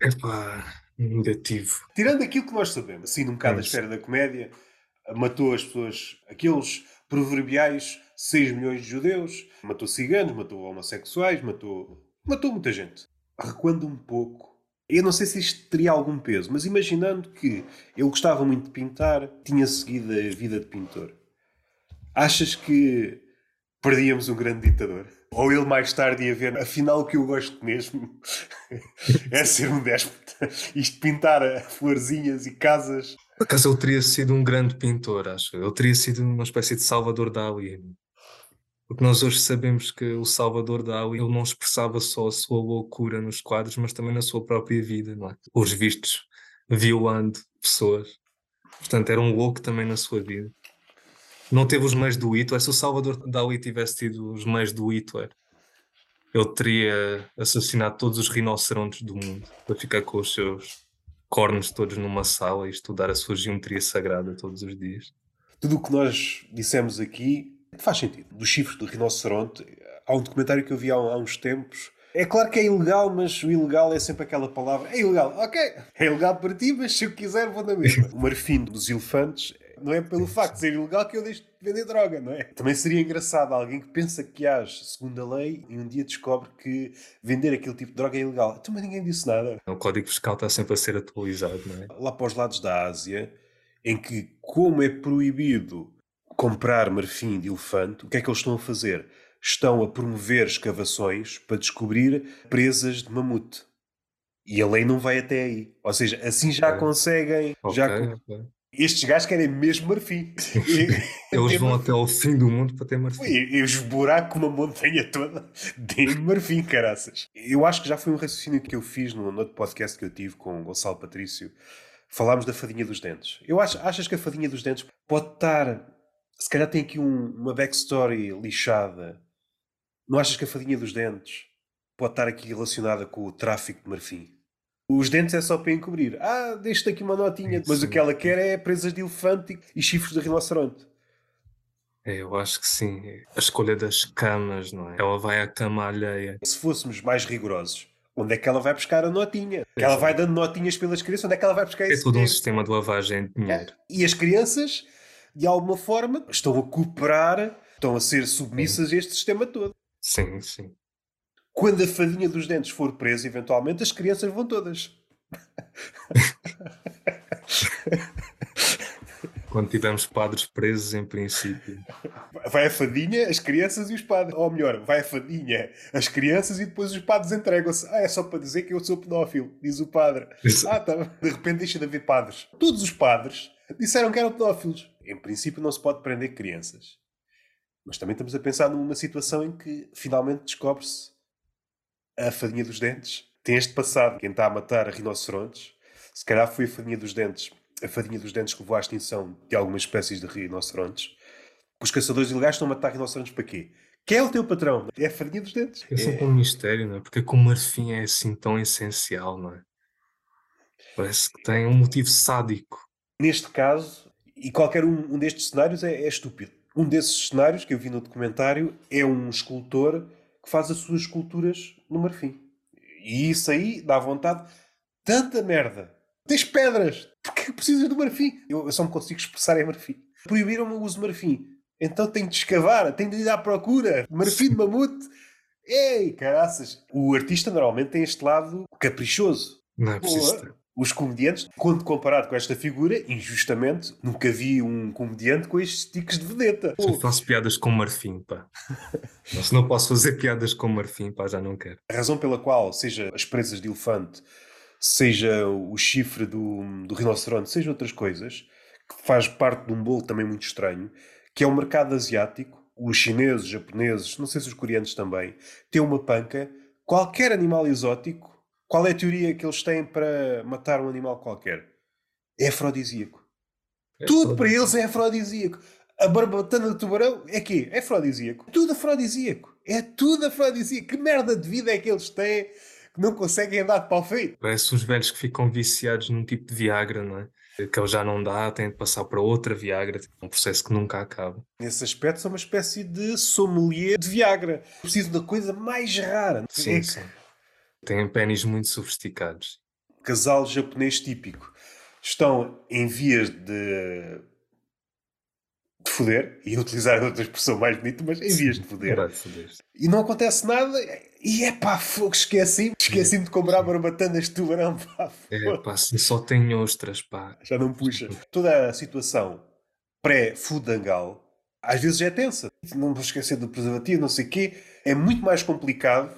Epá, negativo. Tirando aquilo que nós sabemos, assim, num bocado da esfera da comédia, matou as pessoas, aqueles proverbiais 6 milhões de judeus, matou ciganos, matou homossexuais, matou, matou muita gente. Recuando um pouco, eu não sei se isto teria algum peso, mas imaginando que eu gostava muito de pintar, tinha seguido a vida de pintor, achas que perdíamos um grande ditador? Ou ele mais tarde ia ver, afinal o que eu gosto mesmo é ser um déspota. Isto pintar florzinhas e casas. Por acaso ele teria sido um grande pintor, acho. Ele teria sido uma espécie de Salvador Dali. Porque nós hoje sabemos que o Salvador Dali ele não expressava só a sua loucura nos quadros, mas também na sua própria vida, não é? Os vistos violando pessoas. Portanto, era um louco também na sua vida não teve os meios do Hitler. Se o Salvador Dali tivesse tido os meios do Hitler, ele teria assassinado todos os rinocerontes do mundo para ficar com os seus cornos todos numa sala e estudar a sua geometria sagrada todos os dias. Tudo o que nós dissemos aqui faz sentido. Dos chifres do rinoceronte, há um documentário que eu vi há, há uns tempos. É claro que é ilegal, mas o ilegal é sempre aquela palavra. É ilegal, ok. É ilegal para ti, mas se eu quiser vou na mesma. o marfim dos elefantes não é pelo facto de ser ilegal que eu deixo de vender droga, não é? Também seria engraçado alguém que pensa que age segundo a lei e um dia descobre que vender aquele tipo de droga é ilegal. Então, mas ninguém disse nada. O código fiscal está sempre a ser atualizado, não é? Lá para os lados da Ásia, em que, como é proibido comprar marfim de elefante, o que é que eles estão a fazer? Estão a promover escavações para descobrir presas de mamute. E a lei não vai até aí. Ou seja, assim já okay. conseguem. Okay, já, okay. Estes gajos querem mesmo marfim. Eles vão até ao fim do mundo para ter marfim. E, e os buracos, uma montanha toda, de marfim, caraças. Eu acho que já foi um raciocínio que eu fiz no outro podcast que eu tive com o Gonçalo Patrício. Falámos da fadinha dos dentes. Eu acho, achas que a fadinha dos dentes pode estar. Se calhar tem aqui um, uma backstory lixada. Não achas que a fadinha dos dentes pode estar aqui relacionada com o tráfico de marfim? Os dentes é só para encobrir. Ah, deixa aqui uma notinha. Mas o que ela quer é presas de elefante e chifres de rinoceronte. É, eu acho que sim. A escolha das camas, não é? Ela vai à cama alheia. Se fôssemos mais rigorosos, onde é que ela vai buscar a notinha? Que ela vai dando notinhas pelas crianças, onde é que ela vai buscar é esse É todo um sistema de lavagem de dinheiro. É. E as crianças, de alguma forma, estão a cooperar, estão a ser submissas sim. a este sistema todo. Sim, sim. Quando a fadinha dos dentes for presa, eventualmente, as crianças vão todas. Quando tivermos padres presos, em princípio. Vai a fadinha, as crianças e os padres. Ou melhor, vai a fadinha, as crianças e depois os padres entregam-se. Ah, é só para dizer que eu sou pedófilo, diz o padre. Isso. Ah, tá. De repente deixa de haver padres. Todos os padres disseram que eram pedófilos. Em princípio, não se pode prender crianças. Mas também estamos a pensar numa situação em que finalmente descobre-se a fadinha dos dentes tem este passado. Quem está a matar rinocerontes, se calhar foi a fadinha dos dentes a fadinha dos dentes que levou à extinção de algumas espécies de rinocerontes. Os caçadores ilegais estão a matar rinocerontes para quê? Quem é o teu patrão? É a farinha dos dentes. É sempre um mistério, não é? Porque o marfim é assim tão essencial, não é? Parece que tem um motivo sádico. Neste caso, e qualquer um, um destes cenários é, é, estúpido. Um desses cenários que eu vi no documentário é um escultor que faz as suas esculturas no marfim. E isso aí dá vontade. Tanta merda. Tens pedras. Porquê precisas do marfim? Eu, eu só me consigo expressar em marfim. Proibiram-me o uso de marfim. Então tenho de escavar, tenho de ir à procura. Marfim de mamute. Ei, caraças. O artista normalmente tem este lado caprichoso. Não é preciso. Os comediantes, quando comparado com esta figura, injustamente, nunca vi um comediante com estes tiques de vedeta. Eu faço piadas com marfim, pá. Se não posso fazer piadas com marfim, pá, já não quero. A razão pela qual, seja as presas de elefante, seja o chifre do, do rinoceronte, seja outras coisas, que faz parte de um bolo também muito estranho, que é o mercado asiático, os chineses, os japoneses, não sei se os coreanos também, têm uma panca. Qualquer animal exótico, qual é a teoria que eles têm para matar um animal qualquer? É afrodisíaco. É Tudo para eles é afrodisíaco. A barbatana do tubarão é quê? É afrodisíaco. Tudo afrodisíaco. É tudo afrodisíaco. Que merda de vida é que eles têm que não conseguem andar de pau feito? Parece os velhos que ficam viciados num tipo de Viagra, não é? que ele já não dá, tem de passar para outra Viagra, tipo, um processo que nunca acaba. Nesse aspecto, são uma espécie de sommelier de Viagra. Preciso da coisa mais rara. Sim, é sim. Têm pênis muito sofisticados. Casal japonês típico. Estão em vias de de foder, e utilizar outra expressão mais bonita, mas em vias de foder. E não acontece nada, e é pá, fogo, esqueci-me, esqueci-me de comprar barbatanas de tubarão, pá. É pá, só tenho ostras, pá. Já não puxa. Toda a situação pré-fudangal às vezes é tensa. Não vou esquecer do preservativo, não sei o quê. É muito mais complicado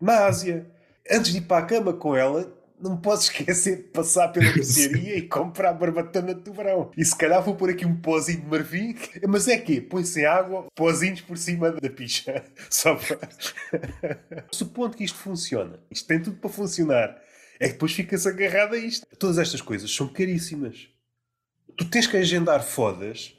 na Ásia. Antes de ir para a cama com ela, não posso esquecer de passar pela mercearia e comprar barbatana de tubarão. E se calhar vou pôr aqui um pozinho de marfim. Mas é que põe-se água, pozinhos por cima da picha. Só para. Supondo que isto funciona, isto tem tudo para funcionar, é que depois ficas agarrado a isto. Todas estas coisas são caríssimas. Tu tens que agendar fodas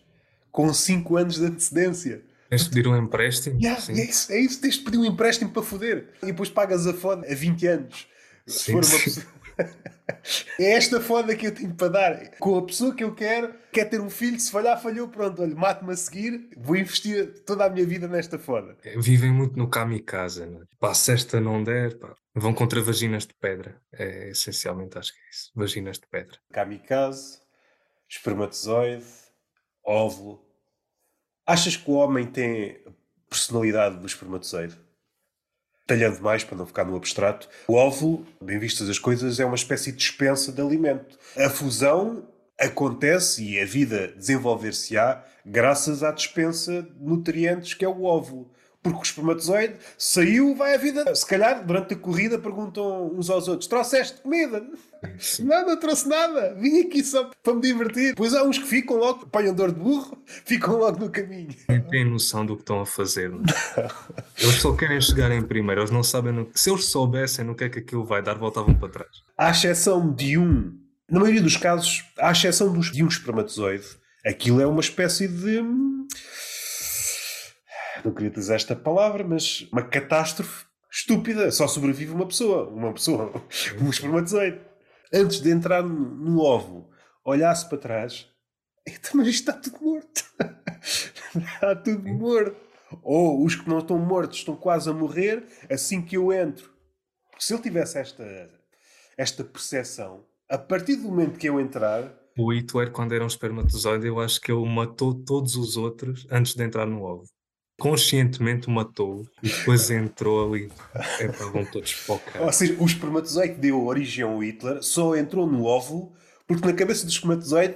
com 5 anos de antecedência. Tens de pedir um empréstimo? Yeah, é, isso, é isso, tens de pedir um empréstimo para foder. E depois pagas a foda a 20 anos. Se for uma pessoa... é esta foda que eu tenho para dar. Com a pessoa que eu quero, quer ter um filho, se falhar, falhou, pronto, olha, mato-me a seguir, vou investir toda a minha vida nesta foda. É, vivem muito no kamikaze, né? Pá, se esta não der, pá, vão contra vaginas de pedra. É essencialmente, acho que é isso. Vaginas de pedra. Kamikaze, espermatozoide, óvulo. Achas que o homem tem personalidade do espermatozoide? talhando mais para não ficar no abstrato. O óvulo, bem vistas as coisas, é uma espécie de dispensa de alimento. A fusão acontece e a vida desenvolver-se-á graças à dispensa de nutrientes que é o óvulo. Porque o espermatozoide saiu, vai a vida. Se calhar, durante a corrida, perguntam uns aos outros: trouxeste comida? Sim. Nada, trouxe nada. Vim aqui só para me divertir. Pois há uns que ficam logo, apanham dor de burro, ficam logo no caminho. Nem têm noção do que estão a fazer. Não? eles só querem chegar em primeiro. Eles não sabem. No... Se eles soubessem no que é que aquilo vai dar, voltavam para trás. À exceção de um, na maioria dos casos, à exceção de um espermatozoide, aquilo é uma espécie de não queria utilizar esta palavra, mas uma catástrofe estúpida. Só sobrevive uma pessoa, uma pessoa, um espermatozoide. Antes de entrar no óvulo, olhasse para trás, então, mas isto está tudo morto. está tudo morto. Ou os que não estão mortos estão quase a morrer assim que eu entro. Se ele tivesse esta, esta percepção, a partir do momento que eu entrar. O Hitler, quando era um espermatozoide, eu acho que ele matou todos os outros antes de entrar no ovo conscientemente o matou e depois entrou ali. É para vão todos focar. Ou seja, o espermatozoide deu origem ao Hitler só entrou no óvulo porque na cabeça do espermatozoide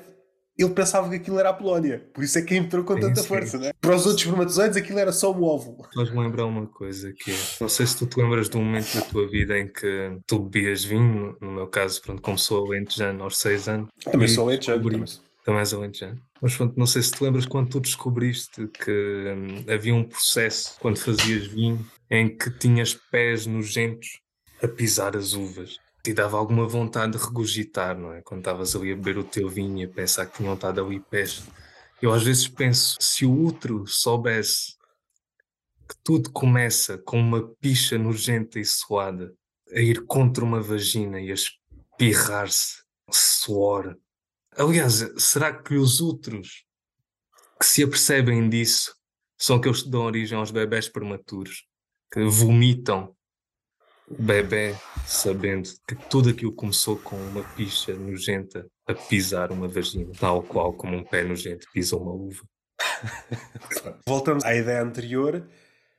ele pensava que aquilo era a Polónia. Por isso é que entrou com tanta sim. força, né? Para os outros espermatozoides aquilo era só um óvulo. Mas me lembrar uma coisa que é, não sei se tu te lembras de um momento da tua vida em que tu bebias vinho, no meu caso, pronto, como sou alentejano aos 6 anos. Também sou alentejano. Também és alentejano. Mas pronto, não sei se te lembras quando tu descobriste que hum, havia um processo quando fazias vinho em que tinhas pés nojentos a pisar as uvas. te dava alguma vontade de regurgitar, não é? Quando estavas ali a beber o teu vinho e a pensar que tinham estado ali pés. Eu às vezes penso, se o outro soubesse que tudo começa com uma picha nojenta e suada a ir contra uma vagina e a espirrar-se suor. Aliás, será que os outros que se apercebem disso são aqueles que dão origem aos bebés prematuros, que vomitam o bebê sabendo que tudo aquilo começou com uma picha nojenta a pisar uma vagina, tal qual como um pé nojento pisa uma uva. Voltamos à ideia anterior.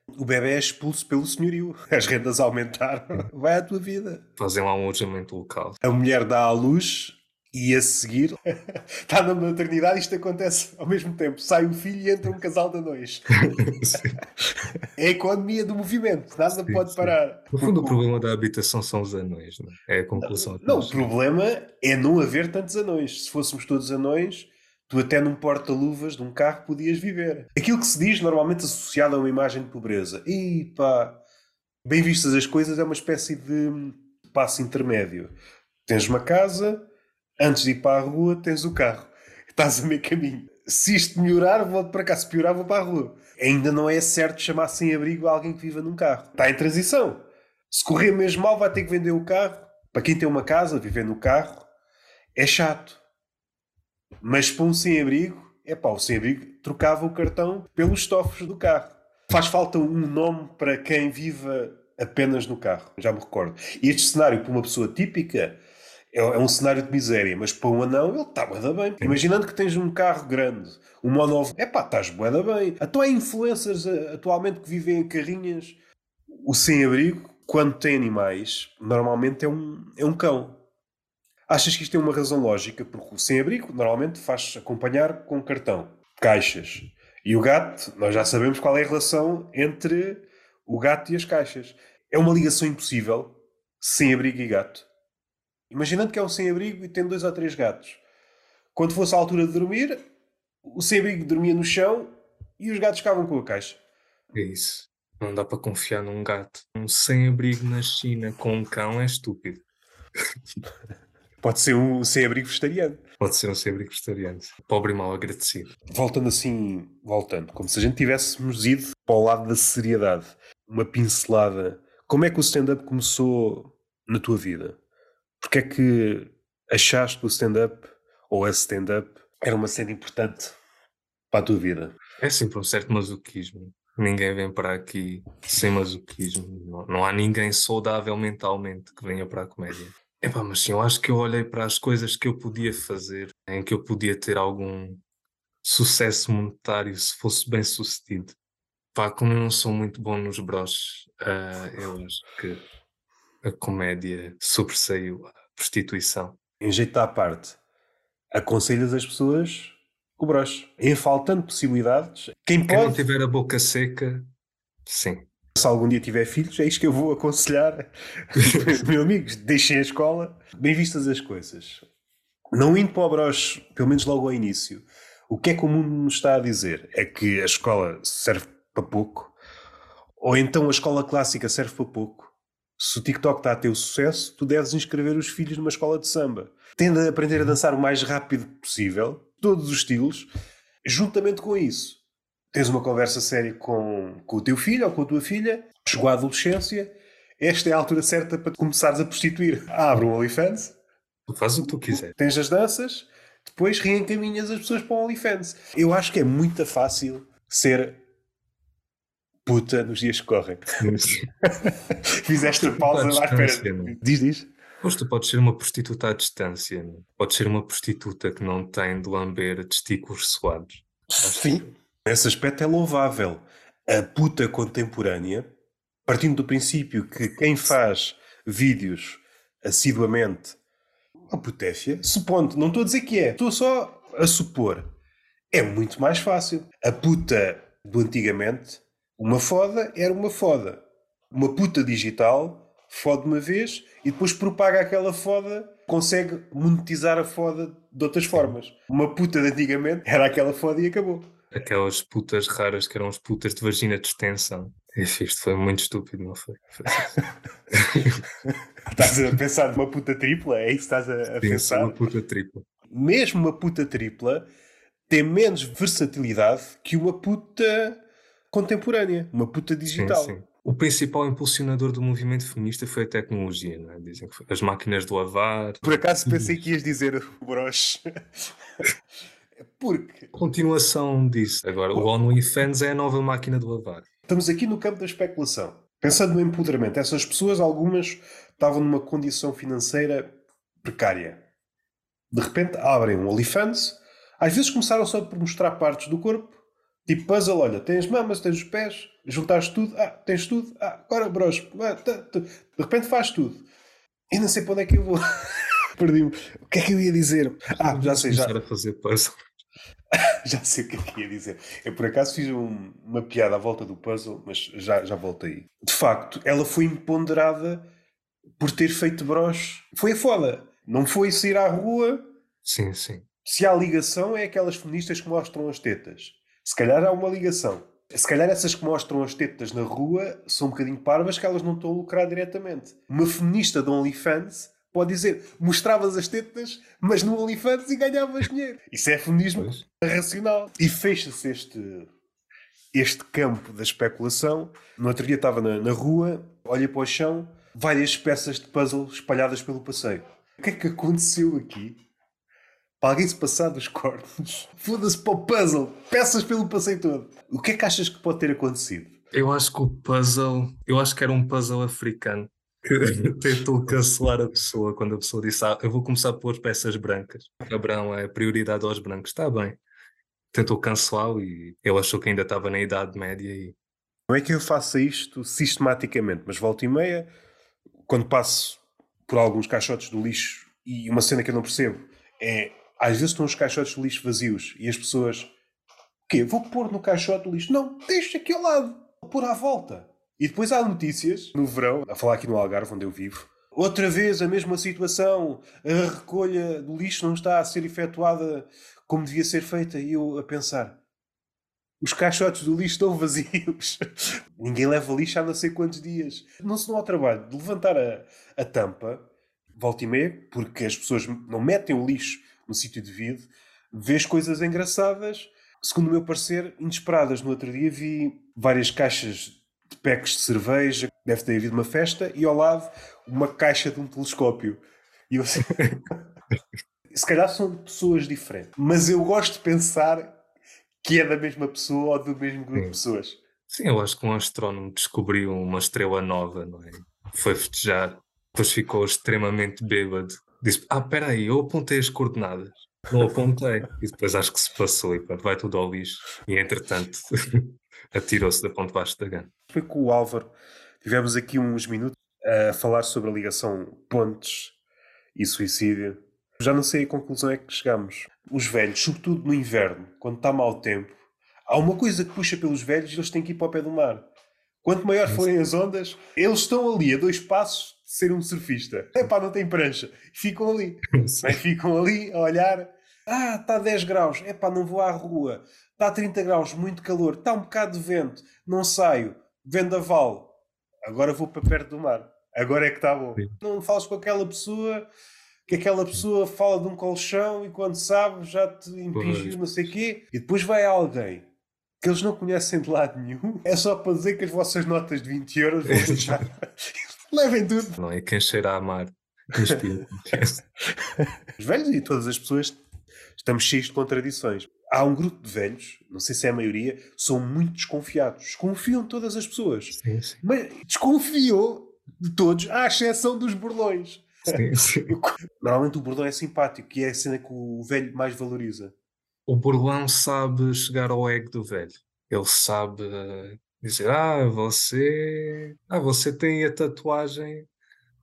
O bebê é expulso pelo senhorio. As rendas aumentaram. Vai à tua vida. Fazem lá um alojamento local. A mulher dá à luz e a seguir está na maternidade isto acontece ao mesmo tempo. Sai o filho e entra um casal de anões. é a economia do movimento, nada sim, pode sim. parar. No fundo, o problema da habitação são os anões, não é? é a conclusão. Não, não o problema é não haver tantos anões. Se fôssemos todos anões, tu até num porta-luvas de um carro podias viver. Aquilo que se diz normalmente associado a uma imagem de pobreza. E pá, bem vistas as coisas, é uma espécie de passo intermédio. Tens uma casa Antes de ir para a rua, tens o carro. Estás a meio caminho. Se isto melhorar, volto para cá. Se piorar, vou para a rua. Ainda não é certo chamar sem abrigo alguém que viva num carro. Está em transição. Se correr mesmo mal, vai ter que vender o carro. Para quem tem uma casa, viver no carro, é chato. Mas para um sem-abrigo, é pá, o sem-abrigo trocava o cartão pelos estofos do carro. Faz falta um nome para quem viva apenas no carro, já me recordo. E este cenário, para uma pessoa típica, é, é, um cenário de miséria, mas para um anão ele está bué bem. Imaginando que tens um carro grande, um monólogo, é pá, estás bué bem. Então há influencers eh, atualmente que vivem em carrinhas. O sem-abrigo, quando tem animais, normalmente é um, é um cão. Achas que isto tem uma razão lógica? Porque o sem-abrigo normalmente faz acompanhar com cartão, caixas. E o gato, nós já sabemos qual é a relação entre o gato e as caixas. É uma ligação impossível, sem-abrigo e gato. Imaginando que é um sem-abrigo e tem dois ou três gatos. Quando fosse a altura de dormir, o sem-abrigo dormia no chão e os gatos ficavam com a caixa. É isso. Não dá para confiar num gato. Um sem-abrigo na China com um cão é estúpido. Pode ser um sem-abrigo vegetariano. Pode ser um sem-abrigo vegetariano. Pobre e mal agradecido. Voltando assim, voltando, como se a gente tivéssemos ido para o lado da seriedade. Uma pincelada. Como é que o stand-up começou na tua vida? Porque é que achaste que o stand-up ou a stand-up era uma cena importante para a tua vida? É sempre um certo masoquismo. Ninguém vem para aqui sem masoquismo. Não, não há ninguém saudável mentalmente que venha para a comédia. Epá, mas sim, eu acho que eu olhei para as coisas que eu podia fazer, em que eu podia ter algum sucesso monetário se fosse bem sucedido. Pá, como eu não sou muito bom nos broches, uh, eu acho que a comédia sobressaiu a prostituição. Em jeito à parte, aconselhas as pessoas o broche. Em faltando possibilidades, quem, quem pode... não tiver a boca seca, sim. Se algum dia tiver filhos, é isto que eu vou aconselhar. Meus amigos, deixem a escola. Bem vistas as coisas. Não indo para o broche, pelo menos logo ao início, o que é que o mundo nos está a dizer? É que a escola serve para pouco? Ou então a escola clássica serve para pouco? Se o TikTok está a ter o sucesso, tu deves inscrever os filhos numa escola de samba. Tende a aprender a dançar o mais rápido possível, todos os estilos. Juntamente com isso, tens uma conversa séria com, com o teu filho ou com a tua filha, chegou à adolescência, esta é a altura certa para começares a prostituir. Abre um OnlyFans. Tu fazes o que tu quiser. Tens as danças, depois reencaminhas as pessoas para o OnlyFans. Eu acho que é muito fácil ser puta nos dias que correm. Fizeste a pausa lá, espera. Diz, diz. Pois tu podes ser uma prostituta à distância, não? podes ser uma prostituta que não tem de lamber testículos suados. Sim, esse aspecto é louvável. A puta contemporânea, partindo do princípio que quem faz vídeos assiduamente, a putéfia, supondo, não estou a dizer que é, estou só a supor, é muito mais fácil. A puta do antigamente uma foda era uma foda. Uma puta digital fode uma vez e depois propaga aquela foda, consegue monetizar a foda de outras formas. Uma puta de antigamente era aquela foda e acabou. Aquelas putas raras que eram as putas de vagina de extensão. Isto foi muito estúpido, não foi? estás a pensar numa puta tripla? É isso que estás a, a Sim, pensar? uma puta tripla. Mesmo uma puta tripla tem menos versatilidade que uma puta contemporânea, uma puta digital. Sim, sim. O principal impulsionador do movimento feminista foi a tecnologia, não é? Dizem que foi as máquinas de lavar. Por acaso pensei que ias dizer o broche. Porque Continuação disso. Agora, o OnlyFans é a nova máquina de lavar. estamos aqui no campo da especulação. Pensando no empoderamento, essas pessoas, algumas estavam numa condição financeira precária. De repente abrem um OnlyFans, às vezes começaram só por mostrar partes do corpo, tipo puzzle, olha, tens mamas, tens os pés, juntaste tudo, ah, tens tudo, ah, agora broche, ah, tá, tá. de repente faz tudo. E não sei para onde é que eu vou. Perdi-me. O que é que eu ia dizer? Ah, já sei, já, fazer puzzle. já sei o que é que ia dizer. Eu por acaso fiz um- uma piada à volta do puzzle, mas já, já voltei. De facto, ela foi imponderada por ter feito broche. Foi a foda. Não foi sair à rua. Sim, sim. Se há ligação, é aquelas feministas que mostram as tetas. Se calhar há uma ligação. Se calhar essas que mostram as tetas na rua são um bocadinho parvas que elas não estão a lucrar diretamente. Uma feminista de OnlyFans pode dizer mostravas as tetas, mas no OnlyFans e ganhavas dinheiro. Isso é feminismo Pois. racional. E fecha-se este, este campo da especulação. No outro dia estava na, na rua, olha para o chão, várias peças de puzzle espalhadas pelo passeio. O que é que aconteceu aqui? Alguém se passar dos cornos, foda-se para o puzzle, peças pelo passeio todo. O que é que achas que pode ter acontecido? Eu acho que o puzzle, eu acho que era um puzzle africano que tentou cancelar a pessoa quando a pessoa disse: ah, Eu vou começar a pôr peças brancas. Abraão é prioridade aos brancos. Está bem. Tentou cancelá-lo e ele achou que ainda estava na Idade Média e Não é que eu faça isto sistematicamente, mas volta e meia, quando passo por alguns caixotes do lixo e uma cena que eu não percebo é às vezes estão os caixotes de lixo vazios e as pessoas o quê? Vou pôr no caixote do lixo? Não, deixa aqui ao lado, vou pôr à volta. E depois há notícias no verão, a falar aqui no Algarve, onde eu vivo, outra vez a mesma situação, a recolha do lixo não está a ser efetuada como devia ser feita, e eu a pensar. Os caixotes do lixo estão vazios. Ninguém leva lixo há não sei quantos dias. Não se dá ao trabalho de levantar a, a tampa, volta e meia, porque as pessoas não metem o lixo no sítio devido, vês coisas engraçadas, segundo o meu parecer, inesperadas. No outro dia vi várias caixas de packs de cerveja, deve ter havido uma festa, e ao lado uma caixa de um telescópio. E eu assim... Se calhar são pessoas diferentes, mas eu gosto de pensar que é da mesma pessoa ou do mesmo grupo de pessoas. Sim, eu acho que um astrónomo descobriu uma estrela nova, não é? Foi festejar, depois ficou extremamente bêbado. Disse: Ah, espera aí, eu apontei as coordenadas. Não apontei. E depois acho que se passou e pronto, vai tudo ao lixo. E entretanto, atirou-se da ponte baixo da gana. Foi com o Álvaro, tivemos aqui uns minutos a falar sobre a ligação pontes e suicídio. Já não sei a conclusão é que chegamos. Os velhos, sobretudo no inverno, quando está mau tempo, há uma coisa que puxa pelos velhos e eles têm que ir para o pé do mar. Quanto maior forem as ondas, eles estão ali a dois passos ser um surfista. Epá, não tem prancha. Ficam ali. Ficam ali a olhar. Ah, está a 10 graus. Epá, não vou à rua. Está a 30 graus, muito calor. Está um bocado de vento. Não saio. Vendaval. Agora vou para perto do mar. Agora é que está bom. Sim. Não falas com aquela pessoa que aquela pessoa fala de um colchão e quando sabe já te impinge não sei o quê. E depois vai alguém que eles não conhecem de lado nenhum. É só para dizer que as vossas notas de 20 euros vão deixar. Levem tudo. Não é? Quem cheira a mar, inspira. Os velhos e todas as pessoas estamos cheios de contradições. Há um grupo de velhos, não sei se é a maioria, são muito desconfiados. Desconfiam de todas as pessoas. Sim, sim. Mas desconfiam de todos, à exceção dos burlões. sim, sim. Normalmente o bordão é simpático, que é a cena que o velho mais valoriza. O burlão sabe chegar ao ego do velho. Ele sabe dizer: Ah, você. Ah, você tem a tatuagem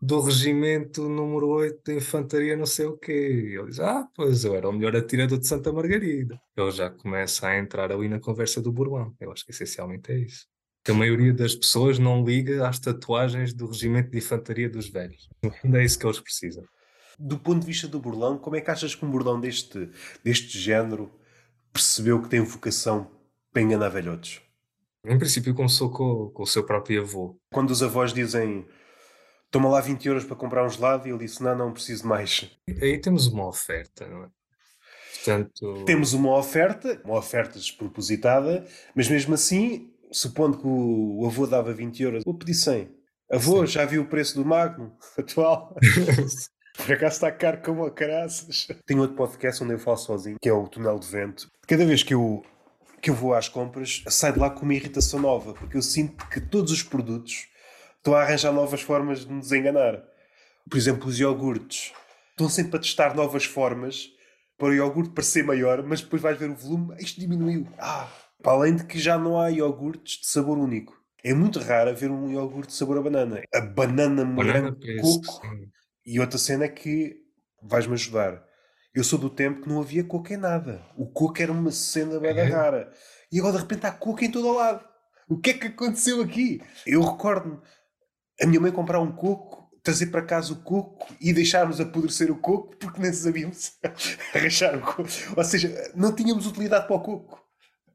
do regimento número 8 de infantaria, não sei o quê. Ele diz: Ah, pois eu era o melhor atirador de Santa Margarida. Ele já começa a entrar ali na conversa do burlão. Eu acho que essencialmente é isso. Que a maioria das pessoas não liga às tatuagens do regimento de infantaria dos velhos. Fundo, é isso que eles precisam. Do ponto de vista do burlão, como é que achas que um bordão deste, deste género percebeu que tem vocação para enganar velhotes? Em princípio começou com, com o seu próprio avô. Quando os avós dizem toma lá 20 euros para comprar um gelado, e ele disse: Não, não preciso de mais. Aí temos uma oferta, não é? Portanto, Temos uma oferta, uma oferta despropositada, mas mesmo assim, supondo que o avô dava 20 euros, vou pedir 100. Avô, já viu o preço do Magno atual? Por acaso está caro como a caraças. Tenho outro podcast onde eu falo sozinho, que é o Túnel de Vento. Cada vez que eu, que eu vou às compras, saio de lá com uma irritação nova, porque eu sinto que todos os produtos estão a arranjar novas formas de nos enganar. Por exemplo, os iogurtes. Estão sempre a testar novas formas para o iogurte parecer maior, mas depois vais ver o volume, isto diminuiu. Ah, para além de que já não há iogurtes de sabor único. É muito raro haver um iogurte de sabor a banana. A banana banana morango coco. sim. E outra cena é que vais-me ajudar. Eu sou do tempo que não havia coco em nada. O coco era uma cena bem É. rara. E agora de repente há coco em todo o lado. O que é que aconteceu aqui? Eu recordo-me a minha mãe comprar um coco, trazer para casa o coco e deixarmos apodrecer o coco porque nem sabíamos arranjar o coco. Ou seja, não tínhamos utilidade para o coco.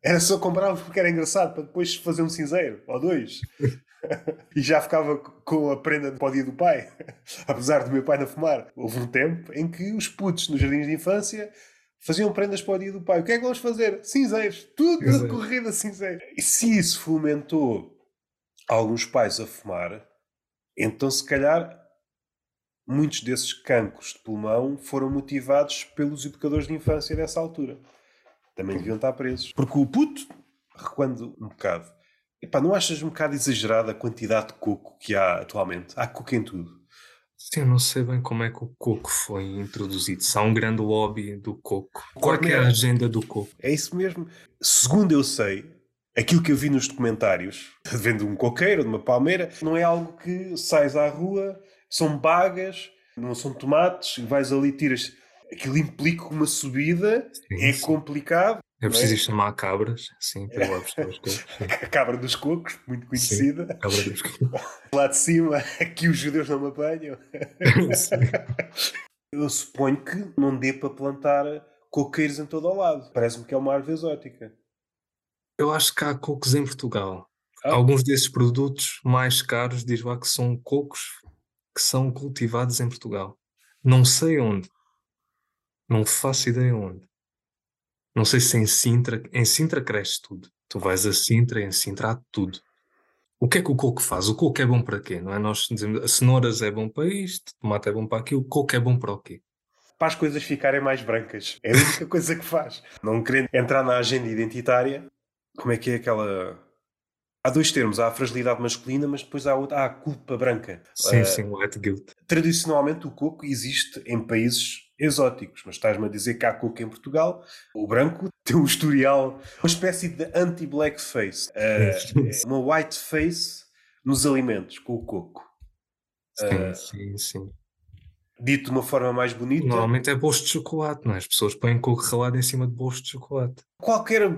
Era só comprarmos porque era engraçado para depois fazer um cinzeiro ou dois. e já ficava com a prenda para o dia do pai. Apesar do meu pai não fumar. Houve um tempo em que os putos nos jardins de infância faziam prendas para o dia do pai. O que é que vamos fazer? Cinzeiros. Tudo Cinzeiro. corrida cinzeiro. E se isso fomentou alguns pais a fumar, então se calhar muitos desses cancros de pulmão foram motivados pelos educadores de infância dessa altura. Também deviam estar presos. Porque o puto, recuando um bocado, epá, não achas um bocado exagerada a quantidade de coco que há atualmente? Há coco em tudo. Sim, eu não sei bem como é que o coco foi introduzido. Se há um grande lobby do coco. Qual é, é a Cornel. agenda do coco? É isso mesmo. Segundo eu sei, aquilo que eu vi nos documentários, vendo um coqueiro, de uma palmeira, não é algo que sais à rua, são bagas, não são tomates, e vais ali, tiras. Aquilo implica uma subida, Sim, é sim. complicado. É não preciso chamar cabras, assim, para lá buscar os cocos. Sim, A cabra dos cocos, muito conhecida. cabra dos cocos. Lá de cima, aqui os judeus não me apanham. Sim. Eu suponho que não dê para plantar coqueiros em todo o lado. Parece-me que é uma árvore exótica. Eu acho que há cocos em Portugal. Ah. Alguns desses produtos mais caros, diz lá que são cocos que são cultivados em Portugal. Não sei onde. Não faço ideia onde. Não sei se em Sintra. Em Sintra cresce tudo. Tu vais a Sintra, em Sintra há tudo. O que é que o coco faz? O coco é bom para quê? Não é? Nós dizemos, as cenouras é bom para isto, tomate é bom para aquilo, o coco é bom para o quê? Para as coisas ficarem mais brancas. É a única coisa que faz. Não querendo entrar na agenda identitária, como é que é aquela. Há dois termos, há a fragilidade masculina, mas depois há, outra, há a culpa branca. Sim, Ah, sim, white guilt. Tradicionalmente o coco existe em países exóticos, mas estás-me a dizer que há coco em Portugal. O branco tem um historial, uma espécie de anti-blackface, uh, uma whiteface nos alimentos com o coco. Sim, sim, sim. Dito de uma forma mais bonita, Normalmente é bolos de chocolate, não é? As pessoas põem coco ralado em cima de bolos de chocolate. qualquer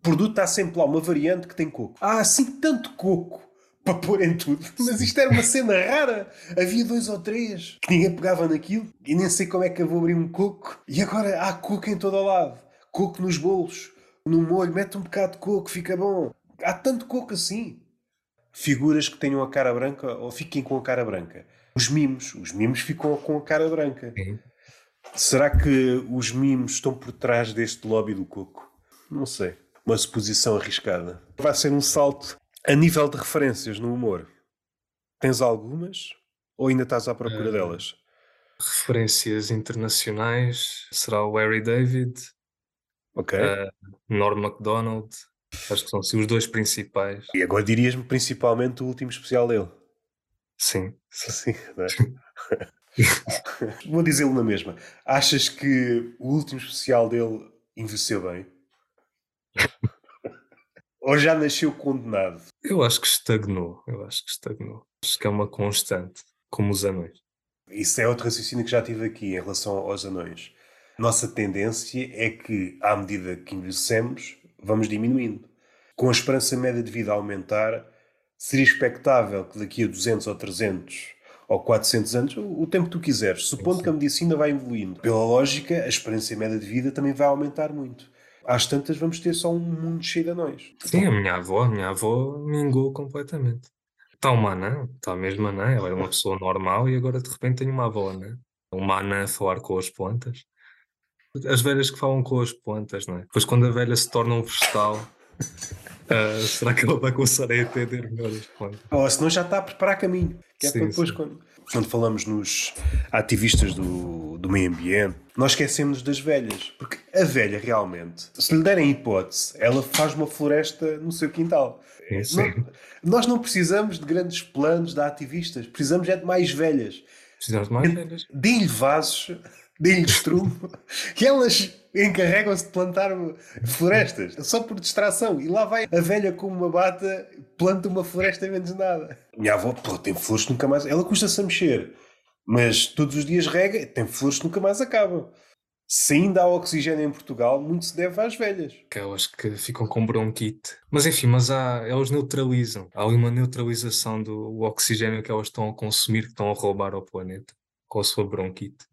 produto há sempre lá uma variante que tem coco. Há assim tanto coco para pôr em tudo. Mas isto era uma cena rara. Havia dois ou três que ninguém pegava naquilo e nem sei como é que eu vou abrir um coco. E agora há coco em todo o lado. Coco nos bolos, no molho, mete um bocado de coco, fica bom. Há tanto coco assim. Figuras que tenham a cara branca ou fiquem com a cara branca. Os mimos. Os mimos ficam com a cara branca. Será que os mimos estão por trás deste lobby do coco? Não sei. Uma suposição arriscada. Vai ser um salto a nível de referências no humor. Tens algumas? Ou ainda estás à procura Eh, delas? Referências internacionais será o Harry David, Ok. eh, Norm MacDonald. Acho que são assim, os dois principais. E agora dirias-me principalmente o último especial dele. Sim. Sim, não é? Vou dizê-lo na mesma. Achas que o último especial dele envelheceu bem? Ou já nasceu condenado? Eu acho que estagnou. Eu acho que estagnou. Acho que é uma constante, como os anões. Isso é outro raciocínio que já tive aqui em relação aos anões. Nossa tendência é que, à medida que envelhecemos, vamos diminuindo. Com a esperança média de vida a aumentar, seria expectável que daqui a 200 ou 300 ou 400 anos, o tempo que tu quiseres, supondo que a medicina vai evoluindo, pela lógica, a esperança média de vida também vai aumentar muito. Às tantas vamos ter só um mundo cheio de anões. Sim, a minha avó, a minha avó mingou completamente. Está uma anã, está mesmo anã, ela é uma pessoa normal e agora de repente tem uma avó, né? Uma anã a falar com as plantas. As velhas que falam com as plantas, não é? Depois quando a velha se torna um vegetal, uh, será que ela vai começar a entender melhor as plantas? Ou senão já está a preparar caminho. Que é sim, para depois quando quando falamos nos ativistas do, do meio ambiente, nós esquecemos das velhas. Porque a velha realmente, se lhe derem hipótese, ela faz uma floresta no seu quintal. É, não, nós não precisamos de grandes planos de ativistas, precisamos é de mais velhas. Precisamos de mais velhas. Deem-lhe vasos, deem-lhe estrumo, e elas encarregam-se de plantar florestas, só por distração. E lá vai a velha com uma bata, planta uma floresta menos nada. Minha avó, pô, tem flores que nunca mais. Ela custa-se a mexer, mas todos os dias rega, tem flores que nunca mais acabam. Se ainda há oxigênio em Portugal, muito se deve às velhas. Aquelas que ficam com bronquite. Mas enfim, mas há, elas neutralizam. Há ali uma neutralização do oxigênio que elas estão a consumir, que estão a roubar ao planeta, com a sua bronquite,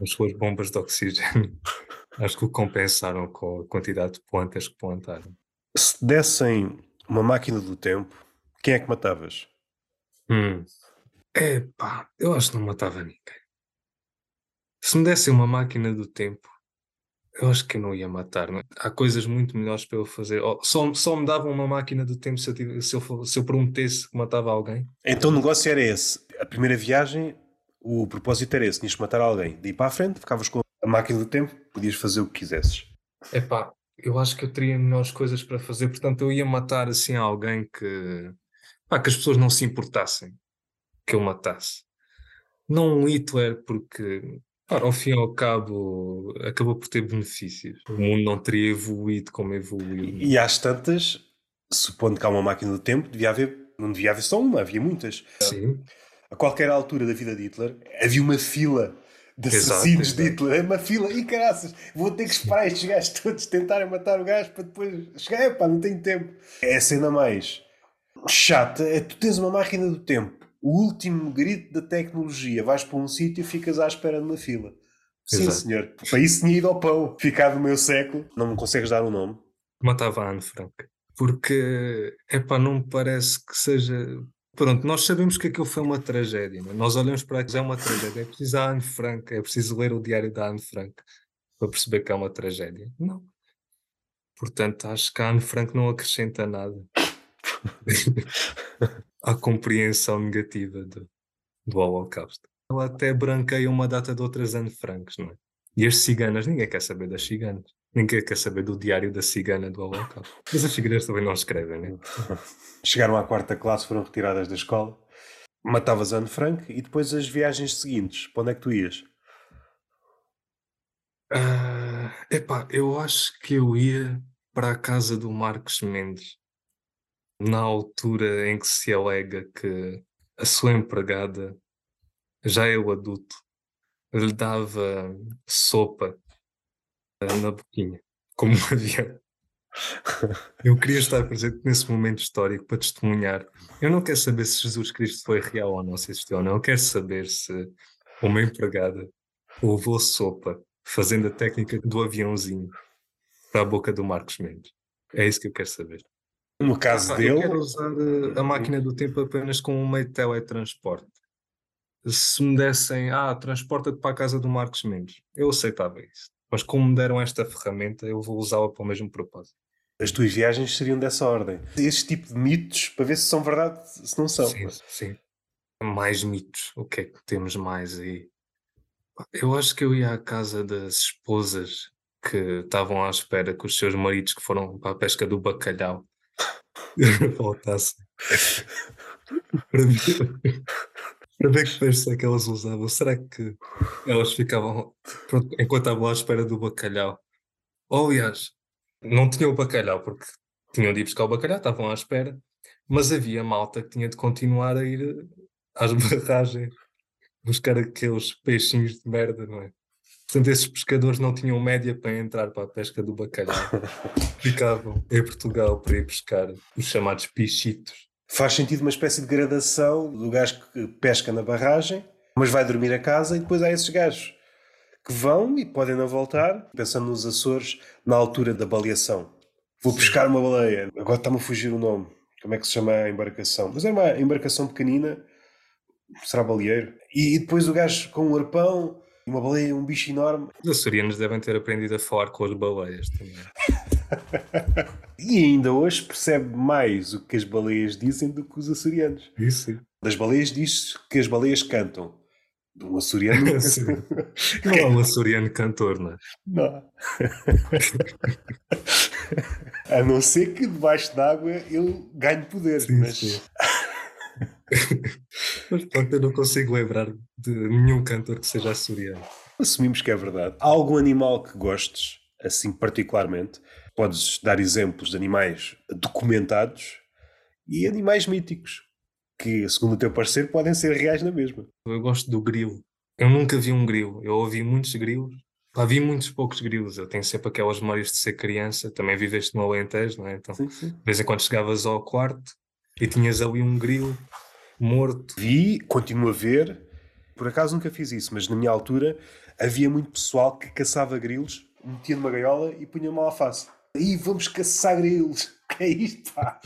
as suas bombas de oxigênio. Acho que o compensaram com a quantidade de plantas que plantaram. Se dessem uma máquina do tempo, quem é que matavas? Hum. Epá, eu acho que não matava ninguém. Se me dessem uma máquina do tempo, eu acho que eu não ia matar. Não? É? Há coisas muito melhores para eu fazer. Oh, só, só me davam uma máquina do tempo se eu, se, eu, se eu prometesse que matava alguém. Então o negócio era esse. A primeira viagem, o propósito era esse: tinhas que matar alguém. De ir para a frente, ficavas com a máquina do tempo, podias fazer o que quisesses. Epá, eu acho que eu teria melhores coisas para fazer, portanto eu ia matar assim alguém que, pá, que as pessoas não se importassem que eu matasse. Não um Hitler, porque pá, ao fim e ao cabo acabou por ter benefícios. O mundo não teria evoluído como evoluiu. E, e às tantas, supondo que há uma máquina do tempo, devia haver, não devia haver só uma, havia muitas. Sim. A qualquer altura da vida de Hitler havia uma fila de assassinos de Hitler, é uma fila, e caraças, vou ter que esperar estes gajos todos tentarem matar o gajo para depois chegar, epá, não tenho tempo. É a cena mais chata, é tu tens uma máquina do tempo, o último grito da tecnologia, vais para um sítio e ficas à espera de uma fila. Sim, Exato. senhor. Para isso tinha ido ao pão, ficar do meu século, não me consegues dar o um nome. Matava a Anne Frank. Porque, epá, não me parece que seja Pronto, nós sabemos que aquilo foi uma tragédia. Né? Nós olhamos para aquilo, é uma tragédia. É preciso a Anne Frank, é preciso ler o diário da Anne Frank para perceber que é uma tragédia. Não. Portanto, acho que a Anne Frank não acrescenta nada à compreensão negativa do, do Holocausto. Ela até branqueia uma data de outras Anne Franks, não é? E as ciganas, ninguém quer saber das ciganas. Ninguém quer saber do diário da cigana do Holocausto. Mas as ciganas também não escrevem, né? Chegaram à quarta classe, foram retiradas da escola. Matavas Anne Frank e depois as viagens seguintes. Para onde é que tu ias? Uh, epá, eu acho que eu ia para a casa do Marcos Mendes. Na altura em que se alega que a sua empregada, já é o adulto, lhe dava sopa na boquinha, como um avião. Eu queria estar presente nesse momento histórico para testemunhar. Eu não quero saber se Jesus Cristo foi real ou não, se existiu ou não. Eu quero saber se uma empregada levou sopa fazendo a técnica do aviãozinho para a boca do Marcos Mendes. É isso que eu quero saber. No caso ah, dele. Eu quero usar eh, a máquina do tempo apenas como um meio de teletransporte. Se me dessem, ah, transporta-te para a casa do Marcos Mendes, eu aceitava isso. Mas como me deram esta ferramenta, eu vou usá-la para o mesmo propósito. As tuas viagens seriam dessa ordem. Este tipo de mitos, para ver se são verdade, se não são. Sim, sim. Mais mitos. O que é que temos mais aí? Eu acho que eu ia à casa das esposas que estavam à espera que os seus maridos que foram para a pesca do bacalhau voltassem. para para ver que peixe é que elas usavam. Será que elas ficavam pronto, enquanto estavam à espera do bacalhau? Ou, aliás, não tinham o bacalhau porque tinham de ir buscar o bacalhau, estavam à espera, mas havia malta que tinha de continuar a ir às barragens buscar aqueles peixinhos de merda, não é? Portanto, esses pescadores não tinham média para entrar para a pesca do bacalhau. Ficavam em Portugal para ir pescar os chamados pichitos faz sentido uma espécie de gradação do gajo que pesca na barragem, mas vai dormir a casa e depois há esses gajos que vão e podem não voltar, pensando nos Açores, na altura da baleação. Vou pescar uma baleia, agora está-me a fugir o nome. Como é que se chama a embarcação? Mas é uma embarcação pequenina, será baleeiro. E depois o gajo com um arpão, uma baleia, um bicho enorme. Os açorianos devem ter aprendido a falar com as baleias também. e ainda hoje percebe mais o que as baleias dizem do que os açorianos. Isso sim. Das baleias diz que as baleias cantam. De um açoriano. não é um açoriano cantor, não é? Não. A não ser que debaixo d'água ele ganhe poder. Sim, mas... Sim. mas pronto, eu não consigo lembrar de nenhum cantor que seja açoriano. Assumimos que é verdade. Há algum animal que gostes, assim particularmente? Podes dar exemplos de animais documentados e animais míticos, que, segundo o teu parecer, podem ser reais na mesma. Eu gosto do grilo. Eu nunca vi um grilo. Eu ouvi muitos grilos. Lá vi muitos poucos grilos. Eu tenho sempre aquelas memórias de ser criança. Também viveste no Alentejo, não é? Então, sim, sim. de vez em quando chegavas ao quarto e tinhas ali um grilo morto. Vi, continuo a ver. Por acaso nunca fiz isso, mas na minha altura havia muito pessoal que caçava grilos, metia numa gaiola e punha uma alface. Aí vamos caçar grilos. Que é isto, pá?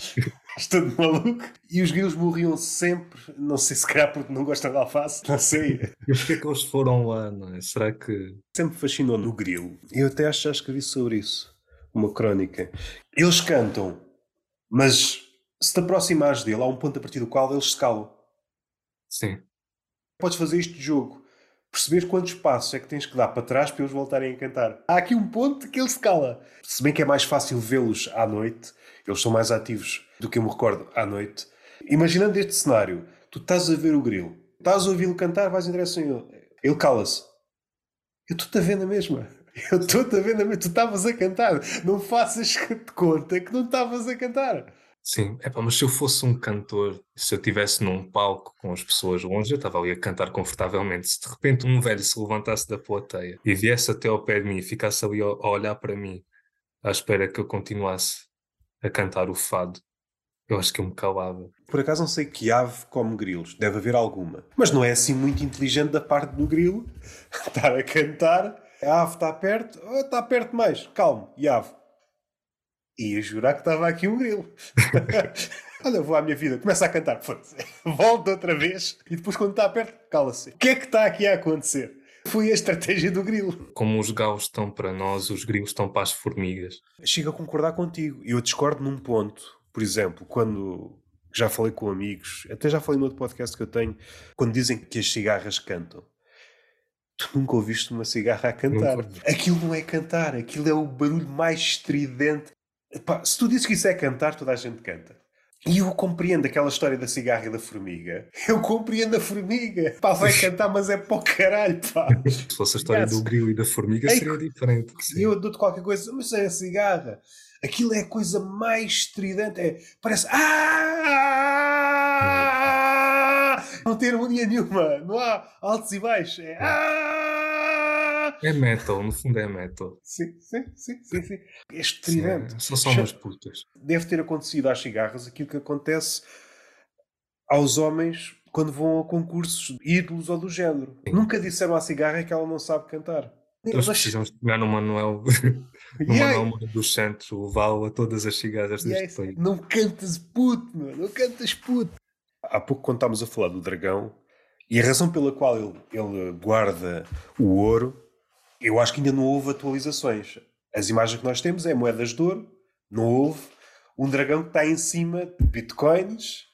Estou de maluco. E os grilos morriam sempre, não sei se calhar porque não gostam de alface, não sei. E porquê que eles foram lá, não é? Será que. Sempre fascinou no grilo. Eu até acho que já escrevi sobre isso. Uma crónica. Eles cantam, mas se te aproximares dele, há um ponto a partir do qual eles se calam. Sim. Podes fazer isto de jogo perceber quantos passos é que tens que dar para trás para eles voltarem a cantar. Há aqui um ponto que ele se cala. Se bem que é mais fácil vê-los à noite, eles são mais ativos do que eu me recordo à noite. Imaginando este cenário, tu estás a ver o grilo, estás a ouvi-lo cantar, vais em direção a ele. Ele cala-se. Eu estou-te a ver na mesma. Eu estou-te a ver na mesma. Tu estavas a cantar. Não faças de conta que não estavas a cantar. Sim, é mas se eu fosse um cantor, se eu estivesse num palco com as pessoas longe, eu estava ali a cantar confortavelmente. Se de repente um velho se levantasse da plateia e viesse até ao pé de mim e ficasse ali a, a olhar para mim, à espera que eu continuasse a cantar o fado, eu acho que eu me calava. Por acaso não sei que ave come grilos, deve haver alguma. Mas não é assim muito inteligente da parte do grilo estar a cantar, a ave está perto, oh, está perto mais, calmo, e ave ia jurar que estava aqui um grilo. Olha, vou à minha vida, começa a cantar, volta outra vez e depois quando está perto, cala-se. O que é que está aqui a acontecer? Foi a estratégia do grilo. Como os gaus estão para nós, os grilos estão para as formigas. Chego a concordar contigo. E eu discordo num ponto. Por exemplo, quando já falei com amigos, até já falei no outro podcast que eu tenho, quando dizem que as cigarras cantam. Tu nunca ouviste uma cigarra a cantar. Aquilo não é cantar, aquilo é o barulho mais estridente Epá, se tu dizes que isso é cantar, toda a gente canta. E eu compreendo aquela história da cigarra e da formiga. Eu compreendo a formiga. Pá, vai cantar, mas é para o caralho, pá. Se fosse a história yes. do grilo e da formiga, é, seria diferente. Sim. Eu dou-te qualquer coisa, mas é a cigarra. Aquilo é a coisa mais estridente. É, parece. Ah! Não tem harmonia nenhuma. Não há altos e baixos. É. Ah! É metal, no fundo é metal. Sim, sim, sim, sim. sim. É estridente. Só são umas putas. Deve ter acontecido às cigarras aquilo que acontece aos homens quando vão a concursos ídolos ou do género. Sim. Nunca disseram à cigarra que ela não sabe cantar. Nós precisamos pegar no manual, no yeah. manual dos Santos, levá-lo a todas as cigarras deste yeah, país. Não cantas puto, meu, não cantas puto. Há pouco quando estávamos a falar do dragão, e a razão pela qual ele, ele guarda o ouro eu acho que ainda não houve atualizações. As imagens que nós temos é moedas de ouro, não houve um dragão que está em cima de bitcoins,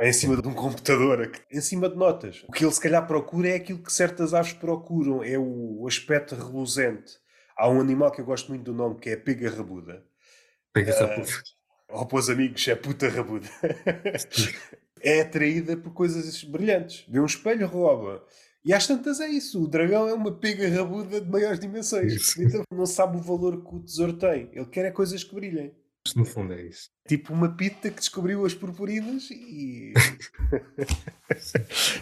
em cima de um computador, em cima de notas. O que ele se calhar procura é aquilo que certas aves procuram, é o aspecto reluzente. Há um animal que eu gosto muito do nome, que é a pega rabuda. Pega rabuda. Uh, ou para os amigos, é puta rabuda. é atraída por coisas brilhantes. Vê um espelho, rouba. E às tantas é isso. O dragão é uma pega rabuda de maiores dimensões. Então não sabe o valor que o tesouro tem. Ele quer é coisas que brilhem. No fundo é isso. Tipo uma pita que descobriu as purpurinas e.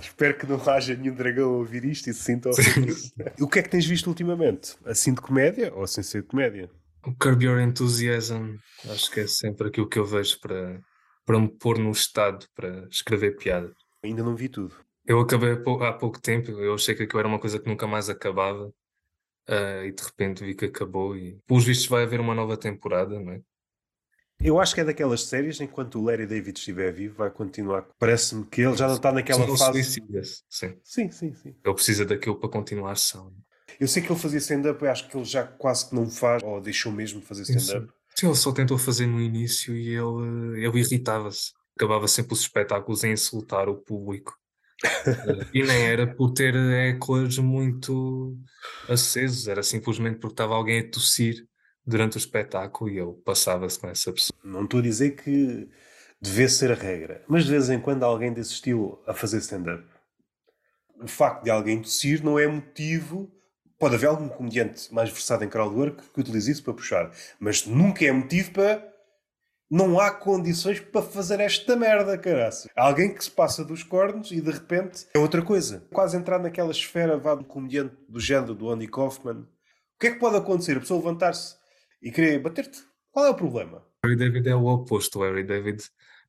Espero que não haja nenhum dragão a ouvir isto e se sinta ofendido. o que é que tens visto ultimamente? Assim de comédia ou sem ser de comédia? O Curb Your Enthusiasm. Acho que é sempre aquilo que eu vejo para, para me pôr no estado para escrever piada. Ainda não vi tudo. Eu acabei há pouco tempo, eu achei que aquilo era uma coisa que nunca mais acabava. uh, e de repente vi que acabou e pelos vistos vai haver uma nova temporada, não é? Eu acho que é daquelas séries, enquanto o Larry David estiver vivo, vai continuar. Parece-me que ele já não está naquela fase. sim. Sim, sim, sim. Ele precisa daquilo para continuar são. Eu sei que ele fazia stand-up, eu acho que ele já quase que não faz, ou deixou mesmo de fazer stand-up. Sim, ele só tentou fazer no início e ele, ele irritava-se. Acabava sempre os espetáculos a insultar o público. E nem era por ter ecos muito acesos, era simplesmente porque estava alguém a tossir durante o espetáculo e ele passava-se com essa pessoa. Não estou a dizer que devia ser a regra, mas de vez em quando alguém desse estilo a fazer stand-up. O facto de alguém tossir não é motivo. Pode haver algum comediante mais versado em crowdwork que utilize isso para puxar, mas nunca é motivo para. Não há condições para fazer esta merda, caraço. Alguém que se passa dos cornos e de repente é outra coisa. Quase entrar naquela esfera vá um comediante do género do Andy Kaufman. O que é que pode acontecer? A pessoa levantar-se e querer bater-te? Qual é o problema? Harry David é o oposto. O Harry David,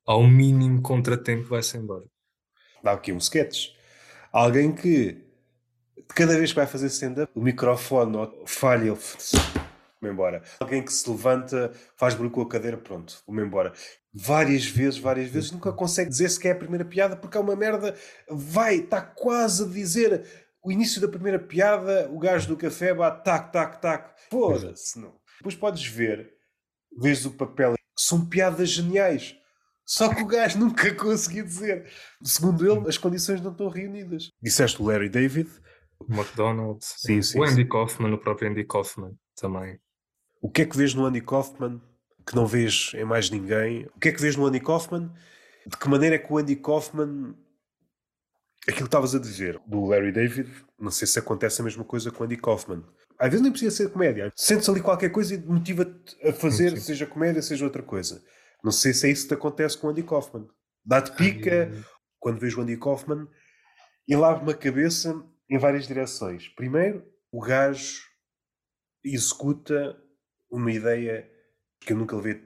ao mínimo contratempo, vai-se embora. Dá aqui um sketch. Alguém que cada vez que vai fazer stand-up, o microfone falha, ele vou embora. Alguém que se levanta, faz barulho com a cadeira, pronto, vou embora. Várias vezes, várias vezes, nunca consegue dizer se quer a primeira piada porque é uma merda. Vai, está quase a dizer o início da primeira piada, o gajo do café bate tac, tac, tac. Foda-se, não. Depois podes ver, vês o papel, são piadas geniais. Só que o gajo nunca conseguiu dizer. Segundo ele, as condições não estão reunidas. Disseste o Larry David. O McDonald's. Sim, sim, o sim. Andy Kaufman, o próprio Andy Kaufman também. O que é que vês no Andy Kaufman que não vês em mais ninguém? O que é que vês no Andy Kaufman? De que maneira é que o Andy Kaufman. Aquilo que estavas a dizer do Larry David, não sei se acontece a mesma coisa com o Andy Kaufman. Às vezes nem precisa ser comédia. Sentes ali qualquer coisa e motiva-te a fazer, Sim, sim. seja comédia, seja outra coisa. Não sei se é isso que te acontece com o Andy Kaufman. Dá-te pica Ai, quando vejo o Andy Kaufman ele abre-me a cabeça em várias direções. Primeiro, o gajo executa uma ideia que eu nunca levei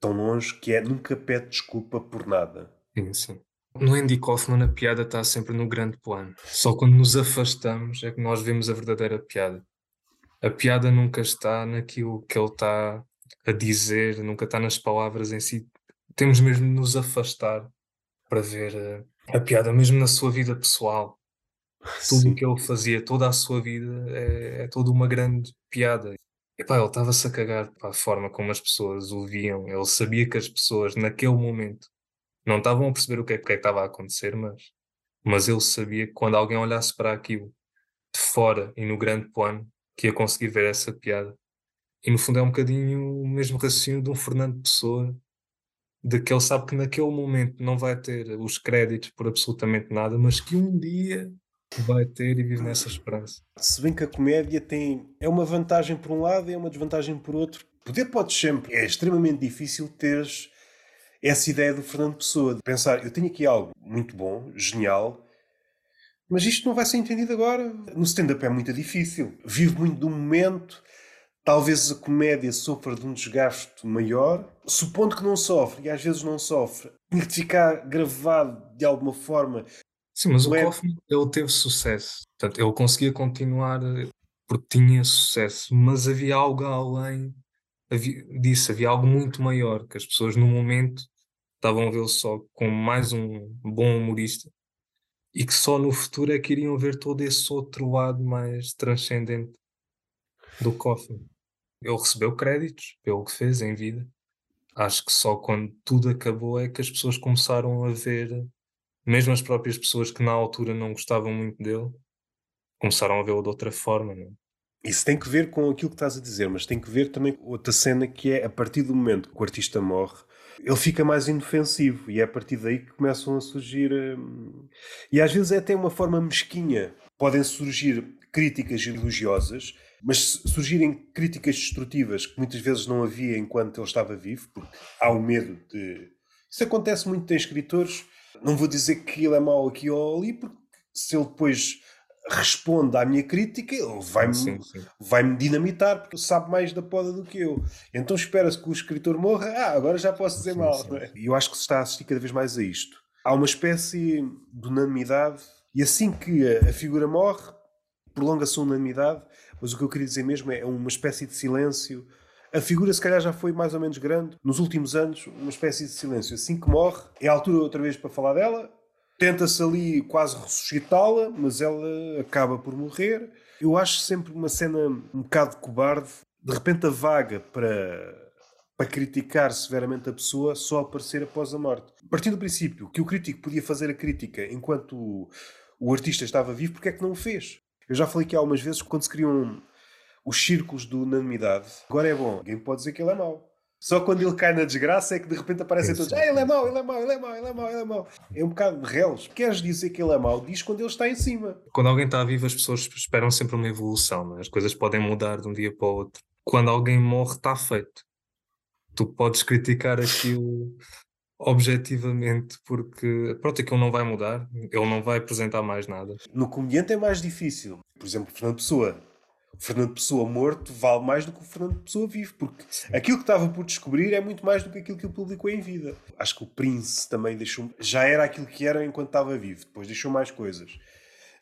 tão longe, que é nunca pede desculpa por nada. Sim, sim. No Andy Kaufman a piada está sempre no grande plano. Só quando nos afastamos é que nós vemos a verdadeira piada. A piada nunca está naquilo que ele está a dizer, nunca está nas palavras em si. Temos mesmo de nos afastar para ver eh, a piada, mesmo na sua vida pessoal. Tudo o que ele fazia, toda a sua vida, é, é toda uma grande piada. E pá, ele estava-se a cagar para a forma como as pessoas o viam. Ele sabia que as pessoas, naquele momento, não estavam a perceber o que é é que estava a acontecer, mas, mas ele sabia que quando alguém olhasse para aquilo de fora e no grande plano, que ia conseguir ver essa piada. E no fundo é um bocadinho o mesmo raciocínio de um Fernando Pessoa, de que ele sabe que naquele momento não vai ter os créditos por absolutamente nada, mas que um dia vai ter e vive nessa esperança. Se bem que a comédia tem. É uma vantagem por um lado e é uma desvantagem por outro. Poder podes sempre. É extremamente difícil teres essa ideia do Fernando Pessoa. De pensar, eu tenho aqui algo muito bom, genial, mas isto não vai ser entendido agora. No stand-up é muito difícil. Vive muito do momento. Talvez a comédia sofra de um desgaste maior, supondo que não sofre, e às vezes não sofre, tinha de ficar gravado de alguma forma. Sim, mas o Não é- Kaufman, ele teve sucesso. Portanto, ele conseguia continuar eh, porque tinha sucesso, mas havia algo além havia, disso, havia algo muito maior, que as pessoas no momento estavam a vê-lo só como mais um bom humorista e que só no futuro é que iriam ver todo esse outro lado mais transcendente do Kaufman. Ele recebeu créditos pelo que fez em vida. Acho que só quando tudo acabou é que as pessoas começaram a ver, mesmo as próprias pessoas que na altura não gostavam muito dele, começaram a vê-lo de outra forma. Não? é? Isso tem que ver com aquilo que estás a dizer, mas tem que ver também com outra cena que é a partir do momento que o artista morre, ele fica mais inofensivo e é a partir daí que começam a surgir. hum, E às vezes é até uma forma mesquinha. Podem surgir críticas elogiosas, mas surgirem críticas destrutivas que muitas vezes não havia enquanto ele estava vivo, porque há o medo de. Isso acontece muito em escritores. Não vou dizer que ele é mau aqui ou ali, porque se ele depois responde à minha crítica, ele vai-me vai-me dinamitar porque sabe mais da poda do que eu. Então espera-se que o escritor morra, ah, agora já posso dizer Sim, mal. não é? E eu acho que se está a assistir cada vez mais a isto. Há uma espécie de unanimidade, e assim que a, a figura morre, prolonga-se a unanimidade, mas o que eu queria dizer mesmo é uma espécie de silêncio. A figura, se calhar, já foi mais ou menos grande. Nos últimos anos, uma espécie de silêncio. Assim que morre, é a altura outra vez para falar dela. Tenta-se ali quase ressuscitá-la, mas ela acaba por morrer. Eu acho sempre uma cena um bocado cobarde. De repente, a vaga para, para criticar severamente a pessoa só aparecer após a morte. Partindo do princípio que o crítico podia fazer a crítica enquanto o, o artista estava vivo, porque é que não o fez? Eu já falei aqui algumas vezes quando se criam os círculos de unanimidade. Agora é bom, alguém pode dizer que ele é mau. Só quando ele cai na desgraça é que de repente aparecem todos. Ah, ele é mau, ele é mau, ele é mau, ele é mau, ele é mau. É um bocado de reles. Queres dizer que ele é mau? Diz quando ele está em cima. Quando alguém está vivo, as pessoas esperam sempre uma evolução. É? As coisas podem mudar de um dia para o outro. Quando alguém morre, está feito. Tu podes criticar aquilo objetivamente, porque pronto, aquilo não vai mudar, ele não vai apresentar mais nada. No comediante é mais difícil. Por exemplo, Fernando Pessoa. O Fernando Pessoa morto vale mais do que o Fernando Pessoa vivo, porque Sim. aquilo que estava por descobrir é muito mais do que aquilo que ele publicou em vida. Acho que o Prince também deixou. Já era aquilo que era enquanto estava vivo, depois deixou mais coisas.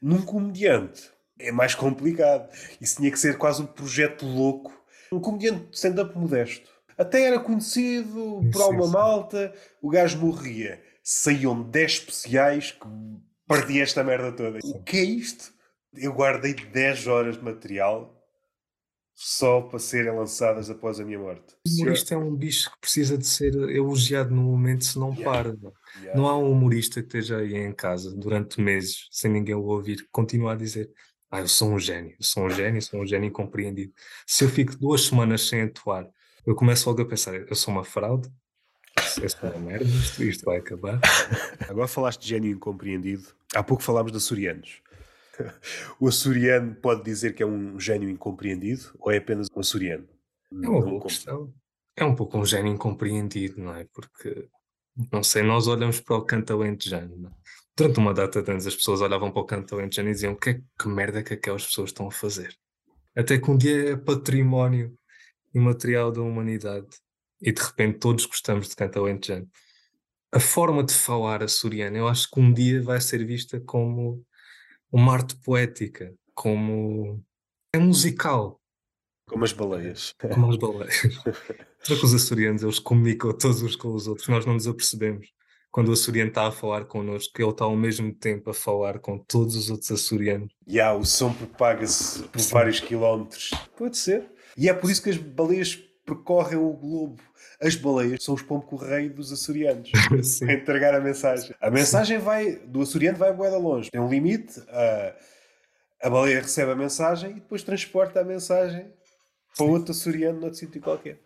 Num comediante é mais complicado. Isso tinha que ser quase um projeto louco. Um comediante de stand-up modesto até era conhecido por alguma malta, o gajo morria. Saíam 10 especiais que perdi esta merda toda. O que é isto? Eu guardei 10 horas de material só para serem lançadas após a minha morte. O humorista é um bicho que precisa de ser elogiado no momento, se não yeah. para. Não. Yeah. não há um humorista que esteja aí em casa durante meses, sem ninguém o ouvir, continua a dizer ah, eu sou um gênio, eu sou um gênio, sou um gênio incompreendido. Se eu fico duas semanas sem atuar eu começo logo a pensar, eu sou uma fraude, isso é uma merda, isto, isto vai acabar. Agora falaste de gênio incompreendido. Há pouco falámos de açorianos. O açoriano pode dizer que é um gênio incompreendido ou é apenas um açoriano? É uma boa questão. É um pouco um gênio incompreendido, não é? Porque, não sei, nós olhamos para o canto alentejano. É? Durante uma data de anos as pessoas olhavam para o canto alentejano e diziam que, é, que merda que aquelas pessoas estão a fazer. Até que um dia é património imaterial da humanidade e de repente todos gostamos de cantar alentejano. A forma de falar açoriano, eu acho que um dia vai ser vista como uma arte poética, como é musical. Como as baleias. Como as baleias. Só que os açorianos, eles comunicam todos uns com os outros, nós não nos apercebemos. Quando o açoriano está a falar connosco, que ele está ao mesmo tempo a falar com todos os outros açorianos. E há o som propaga-se por vários quilómetros. Pode ser. E é por isso que as baleias percorrem o globo. As baleias são os pombo-correio dos açorianos a entregar a mensagem. A mensagem vai do açoriano vai boeda longe. Tem um limite. A, a baleia recebe a mensagem e depois transporta a mensagem para outro açoriano noutro sítio qualquer.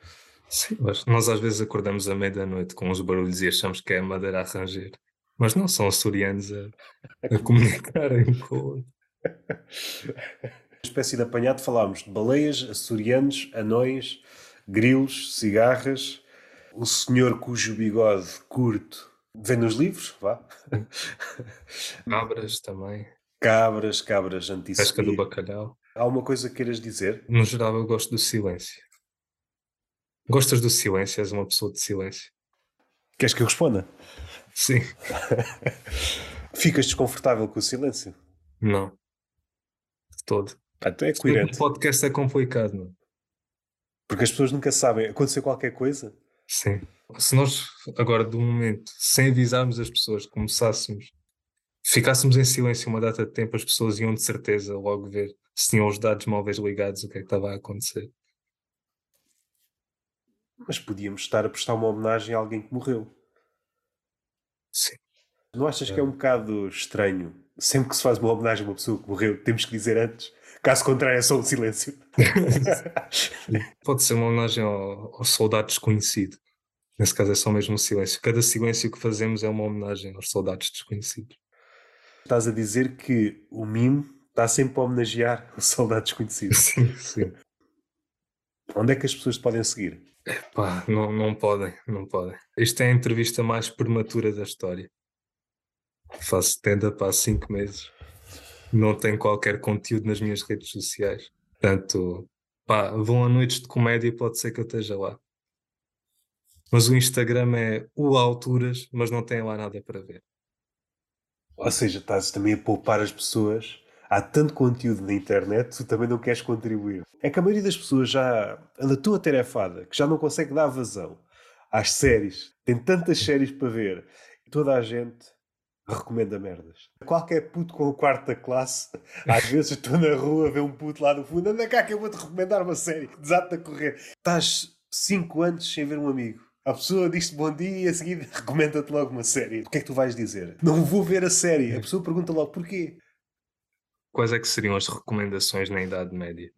Sim, mas nós às vezes acordamos à meia-noite com os barulhos e achamos que é a madeira a ranger. Mas não são açorianos a, a comunicarem com o outro espécie de apanhado falámos de baleias, açorianos, anões, grilos, cigarras, o senhor cujo bigode curto vem nos livros, vá. Cabras também. Cabras, cabras anti Pesca do bacalhau. Há uma coisa que queiras dizer? No geral eu gosto do silêncio. Gostas do silêncio? És uma pessoa de silêncio. Queres que eu responda? Sim. Ficas desconfortável com o silêncio? Não. De todo. Ah, então é coerente. O podcast é complicado, não? Porque as pessoas nunca sabem. Acontecer qualquer coisa. Sim. Se nós, agora, de um momento, sem avisarmos as pessoas, começássemos, ficássemos em silêncio uma data de tempo, as pessoas iam de certeza logo ver se tinham os dados móveis ligados, o que é que estava a acontecer. Mas podíamos estar a prestar uma homenagem a alguém que morreu. Sim. Não achas é. que é um bocado estranho? Sempre que se faz uma homenagem a uma pessoa que morreu, temos que dizer antes Caso contrário, é só um silêncio. Pode ser uma homenagem ao, ao, soldado desconhecido. Nesse caso é só mesmo um silêncio. Cada silêncio que fazemos é uma homenagem aos soldados desconhecidos. Estás a dizer que o mime está sempre a homenagear o soldado desconhecido. Sim, sim. Onde é que as pessoas podem seguir? Epá, não, não podem, não podem. Isto é a entrevista mais prematura da história. Faço tenda para há cinco meses não tenho qualquer conteúdo nas minhas redes sociais. Portanto, pá, vão a noites de comédia, pode ser que eu esteja lá. Mas o Instagram é o alturas, mas não tem lá nada para ver. Ou seja, estás também a poupar as pessoas há tanto conteúdo na internet, tu também não queres contribuir. É que a maioria das pessoas já anda tão atarefada que já não consegue dar vazão às séries. Tem tantas séries para ver. Toda a gente recomenda merdas. Qualquer puto com o quarto da classe, às vezes estou na rua a ver um puto lá no fundo, anda cá que eu vou-te recomendar uma série, desata a correr. Estás 5 anos sem ver um amigo. A pessoa diz-te bom dia e a seguir recomenda-te logo uma série. O que é que tu vais dizer? Não vou ver a série. A pessoa pergunta logo porquê. Quais é que seriam as recomendações na Idade Média?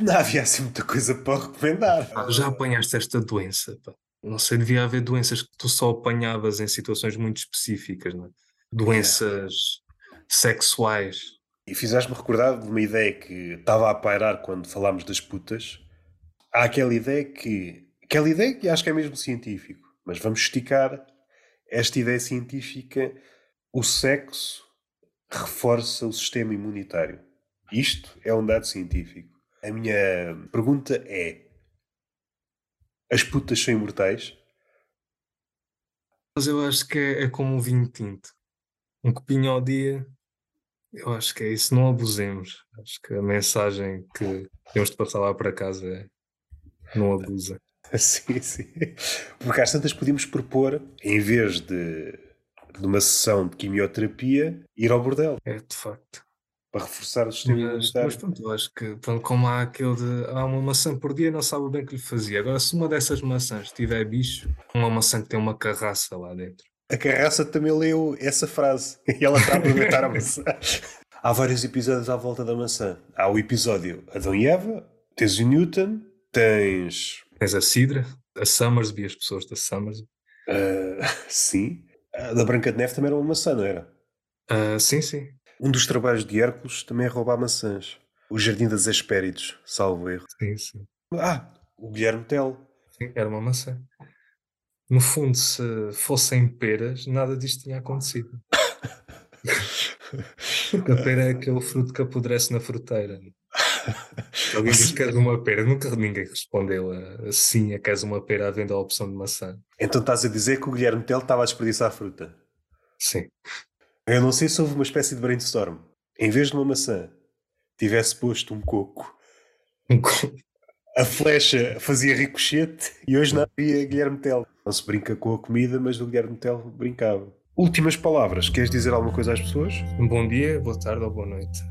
Não havia assim muita coisa para recomendar. Ah, já apanhaste esta doença, pá. Não sei, devia haver doenças que tu só apanhavas em situações muito específicas, não é? Doenças sexuais. E fizeste-me recordar de uma ideia que estava a pairar quando falámos das putas. Há aquela ideia que. Aquela ideia que acho que é mesmo científico, mas vamos esticar esta ideia científica. O sexo reforça o sistema imunitário. Isto é um dado científico. A minha pergunta é: as putas são imortais? Mas eu acho que é, é como um vinho tinto. Um copinho ao dia, eu acho que é isso. Não abusemos. Acho que a mensagem que temos de passar lá para casa é não abusa. Sim, sim. Porque às tantas podíamos propor, em vez de, de uma sessão de quimioterapia, ir ao bordel. É, de facto. Para reforçar o sistema imunitário. mas pronto, eu acho que pronto, como há aquele de há uma maçã por dia, não sabe o bem que lhe fazia. Agora, se uma dessas maçãs tiver bicho, uma maçã que tem uma carraça lá dentro. A carraça também leu essa frase e ela está a aproveitar a maçã. Há vários episódios à volta da maçã. Há o episódio Adão e Eva, tens o Newton, tens. Tens a Sidra, a Summersby, as pessoas da Summersby. ah, sim. A da Branca de Neve também era uma maçã, não era? Ah, sim, sim. Um dos trabalhos de Hércules também é roubar maçãs. O Jardim das Hespérides, salvo erro. Sim, sim. Ah, o Guilherme Tell. Sim, era uma maçã. No fundo, se fossem peras, nada disto tinha acontecido. Porque a pera é aquele fruto que apodrece na fruteira. Alguém diz que queres uma pera. Nunca ninguém respondeu a, assim, a queres uma pera havendo a opção de maçã. Então estás a dizer que o Guilherme Tell estava a desperdiçar fruta. Sim. Eu não sei se houve uma espécie de brainstorm. Em vez de uma maçã, tivesse posto um coco, a flecha fazia ricochete e hoje não havia Guilherme Tell. Não se brinca com a comida, mas o Guilherme Tell brincava. Últimas palavras. Queres dizer alguma coisa às pessoas? Um bom dia, boa tarde ou boa noite.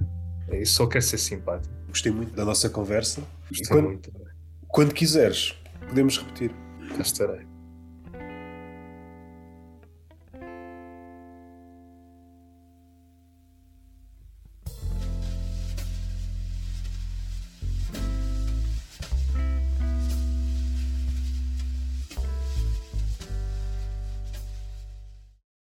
É isso, só quero ser simpático. Gostei muito da nossa conversa. Gostei quando, muito. quando quiseres, podemos repetir. Cá estarei.